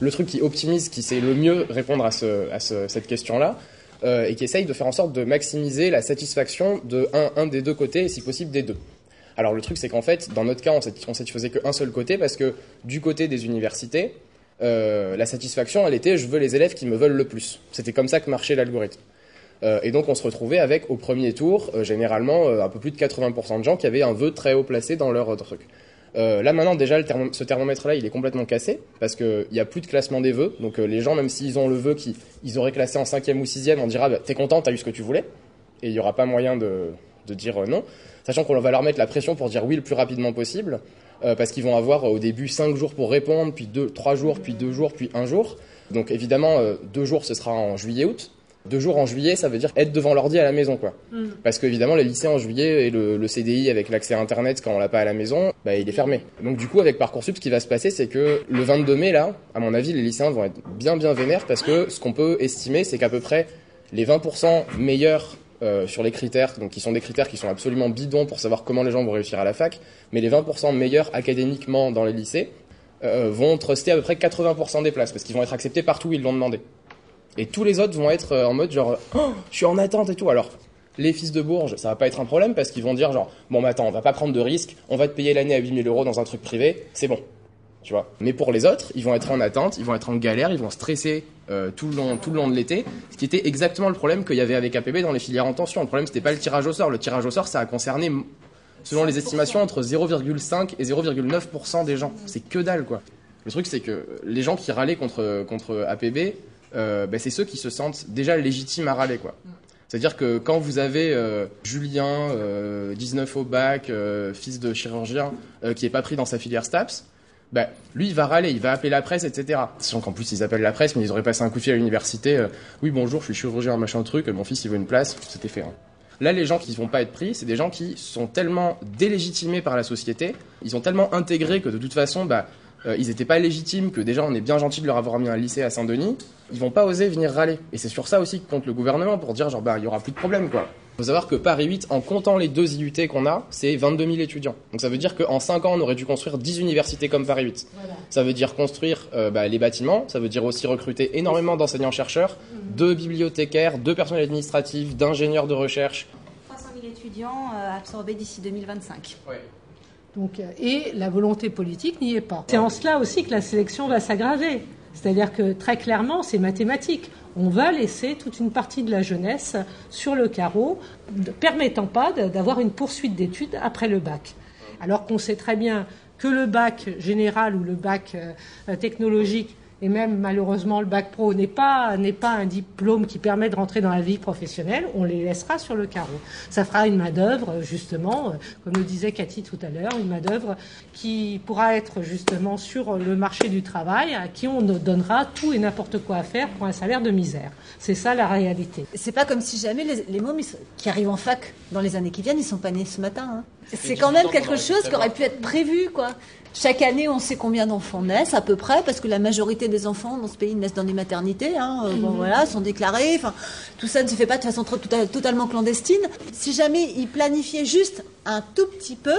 le truc qui optimise, qui sait le mieux répondre à, cette question-là, euh, et qui essaye de faire en sorte de maximiser la satisfaction de un des deux côtés, et si possible des deux. Alors le truc, c'est qu'en fait, dans notre cas, on satisfaisait qu'un seul côté parce que du côté des universités, euh, la satisfaction, elle était je veux les élèves qui me veulent le plus. C'était comme ça que marchait l'algorithme. Euh, et donc on se retrouvait avec au premier tour, euh, généralement, un peu plus de 80% de gens qui avaient un vœu très haut placé dans leur truc. là maintenant déjà ce thermomètre-là il est complètement cassé parce qu'il n'y a plus de classement des vœux donc les gens même s'ils ont le vœu qu'ils auraient classé en cinquième ou sixième on dira bah, t'es content t'as eu ce que tu voulais et il n'y aura pas moyen de, de dire non sachant qu'on va leur mettre la pression pour dire oui le plus rapidement possible, euh, parce qu'ils vont avoir euh, au début 5 jours pour répondre, puis 2, 3 jours, puis 2 jours, puis 1 jour. Donc évidemment, 2 euh, jours, ce sera en juillet-août. 2 jours en juillet, ça veut dire être devant l'ordi à la maison, quoi. Mm. Parce qu'évidemment, les lycées en juillet et le, CDI avec l'accès à Internet quand on l'a pas à la maison, bah, il est fermé. Donc du coup, avec Parcoursup, ce qui va se passer, c'est que le 22 mai, là, à mon avis, les lycéens vont être bien bien vénères parce que ce qu'on peut estimer, c'est qu'à peu près les 20% meilleurs euh, sur les critères, donc qui sont des critères qui sont absolument bidons pour savoir comment les gens vont réussir à la fac, mais les 20% meilleurs académiquement dans les lycées euh, vont truster à peu près 80% des places, parce qu'ils vont être acceptés partout où ils l'ont demandé. Et tous les autres vont être euh, en mode genre, oh, je suis en attente et tout. Alors, les fils de Bourges, ça va pas être un problème, parce qu'ils vont dire genre, bon, mais attends, on va pas prendre de risques, on va te payer l'année à 8000 euros dans un truc privé, c'est bon. Mais pour les autres, ils vont être en attente, ils vont être en galère, ils vont stresser euh, tout, le long, tout le long de l'été, ce qui était exactement le problème qu'il y avait avec APB dans les filières en tension. Le problème, c'était pas le tirage au sort. Le tirage au sort, ça a concerné, selon les estimations, entre 0,5 et 0,9% des gens. C'est que dalle, quoi. Le truc, c'est que les gens qui râlaient contre, contre APB, euh, ben, c'est ceux qui se sentent déjà légitimes à râler, quoi. C'est-à-dire que quand vous avez euh, Julien, 19 au bac, fils de chirurgien, qui est pas pris dans sa filière STAPS, bah, lui, il va râler, il va appeler la presse, etc. Sachant qu'en plus, ils appellent la presse, mais ils auraient passé un coup de fil à l'université. Euh, oui, bonjour, je suis chirurgien, machin truc, mon fils, il veut une place, c'était fait. Hein. Là, les gens qui vont pas être pris, c'est des gens qui sont tellement délégitimés par la société, ils sont tellement intégrés que de toute façon, bah, euh, ils n'étaient pas légitimes, que déjà on est bien gentil de leur avoir mis un lycée à Saint-Denis, ils vont pas oser venir râler. Et c'est sur ça aussi que compte le gouvernement pour dire genre bah il y aura plus de problème quoi. Faut savoir que Paris 8, en comptant les deux IUT qu'on a, c'est 22 000 étudiants. Donc ça veut dire qu'en 5 ans, on aurait dû construire 10 universités comme Paris 8. Ça veut dire construire euh, bah, les bâtiments, ça veut dire aussi recruter énormément d'enseignants-chercheurs, de bibliothécaires, de personnel administratif, d'ingénieurs de recherche. 300 000 étudiants euh, absorbés d'ici 2025. Donc, euh, et la volonté politique n'y est pas. C'est en cela aussi que la sélection va s'aggraver. C'est-à-dire que très clairement, c'est mathématique. On va laisser toute une partie de la jeunesse sur le carreau, ne permettant pas d'avoir une poursuite d'études après le bac. Alors qu'on sait très bien que le bac général ou le bac euh, technologique et même malheureusement le bac pro n'est pas, n'est pas un diplôme qui permet de rentrer dans la vie professionnelle, on les laissera sur le carreau. Ça fera une main-d'œuvre, justement, euh, comme le disait Cathy tout à l'heure, une main-d'œuvre qui pourra être justement sur le marché du travail, à qui on donnera tout et n'importe quoi à faire pour un salaire de misère. C'est ça la réalité. C'est pas comme si jamais les, les mômes qui arrivent en fac dans les années qui viennent, ils sont pas nés ce matin. hein. C'est quand même quelque chose qui aurait pu être prévu, quoi. Chaque année, on sait combien d'enfants naissent à peu près, parce que la majorité des enfants dans ce pays naissent dans des maternités. Hein, euh, bon, Mhm. voilà, sont déclarés. Enfin, tout ça ne se fait pas de façon trop- tota- totalement clandestine. Si jamais ils planifiaient juste un tout petit peu,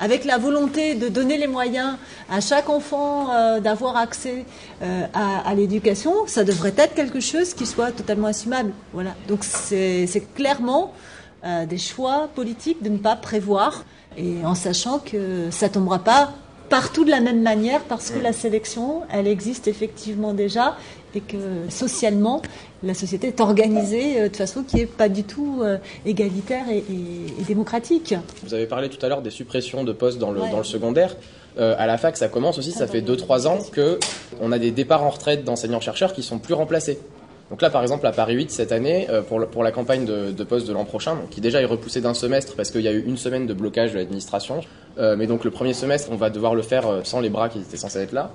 avec la volonté de donner les moyens à chaque enfant euh, d'avoir accès euh, à, à l'éducation, ça devrait être quelque chose qui soit totalement assumable. Voilà. Donc c'est c'est clairement euh, des choix politiques de ne pas prévoir, et en sachant que ça tombera pas partout de la même manière parce que la sélection, elle existe effectivement déjà et que socialement, la société est organisée euh, de façon qui n'est pas du tout euh, égalitaire et, et- et démocratique. Vous avez parlé tout à l'heure des suppressions de postes dans le, Ouais. dans le secondaire. Euh, à la fac, ça commence aussi, ça fait 2-3 ans que on a des départs en retraite d'enseignants-chercheurs qui sont plus remplacés. Donc là, par exemple, à Paris 8, cette année, euh, pour, pour la campagne de, de poste de l'an prochain, qui déjà est repoussée d'un semestre parce qu'il y a eu une semaine de blocage de l'administration, euh, mais donc le premier semestre, on va devoir le faire euh, sans les bras qui étaient censés être là.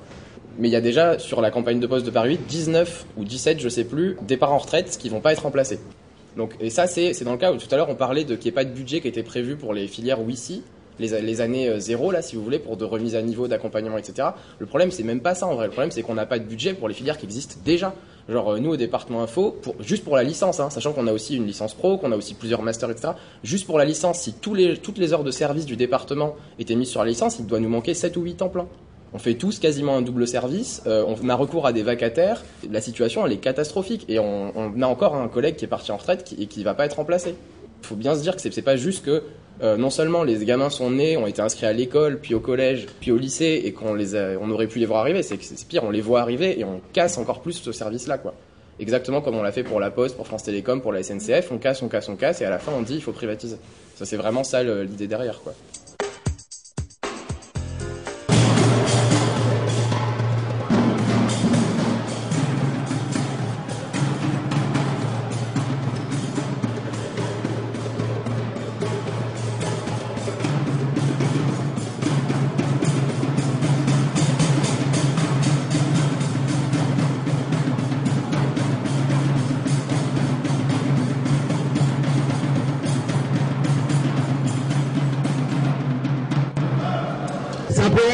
Mais il y a déjà, sur la campagne de poste de Paris 8, 19 ou 17, je sais plus, départs en retraite qui vont pas être remplacés. Donc, et ça, c'est c'est dans le cas où tout à l'heure on parlait de qu'il n'y ait pas de budget qui était prévu pour les filières WICI, les, années euh, zéro, là, si vous voulez, pour de remise à niveau, d'accompagnement, etc. Le problème, c'est même pas ça en vrai. Le problème, c'est qu'on n'a pas de budget pour les filières qui existent déjà. Genre, euh, nous, au département info, juste pour la licence, hein, sachant qu'on a aussi une licence pro, qu'on a aussi plusieurs masters, etc. Juste pour la licence, si toutes les heures de service du département étaient mises sur la licence, il doit nous manquer 7 ou 8 temps plein. On fait tous quasiment un double service, euh, on a recours à des vacataires, la situation elle est catastrophique et on, a encore un collègue qui est parti en retraite et qui va pas être remplacé. Il faut bien se dire que c'est pas juste que euh, non seulement les gamins sont nés, ont été inscrits à l'école, puis au collège, puis au lycée et qu'on les on aurait pu les voir arriver, c'est pire, on les voit arriver et on casse encore plus ce service-là quoi. Exactement comme on l'a fait pour la Poste, pour France Télécom, pour la SNCF, on casse, on casse, on casse et à la fin on dit il faut privatiser. Ça c'est vraiment ça l'idée derrière quoi.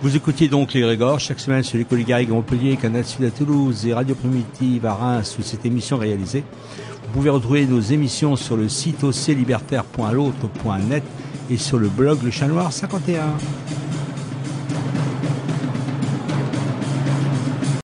Vous écoutiez donc les Grégor chaque semaine sur l'école Garrigue à Montpellier, Canal Sud à Toulouse et Radio Primitive à Reims sous cette émission réalisée. Vous pouvez retrouver nos émissions sur le site oclibertaire.l'autre.net et sur le blog Le Chat Noir 51.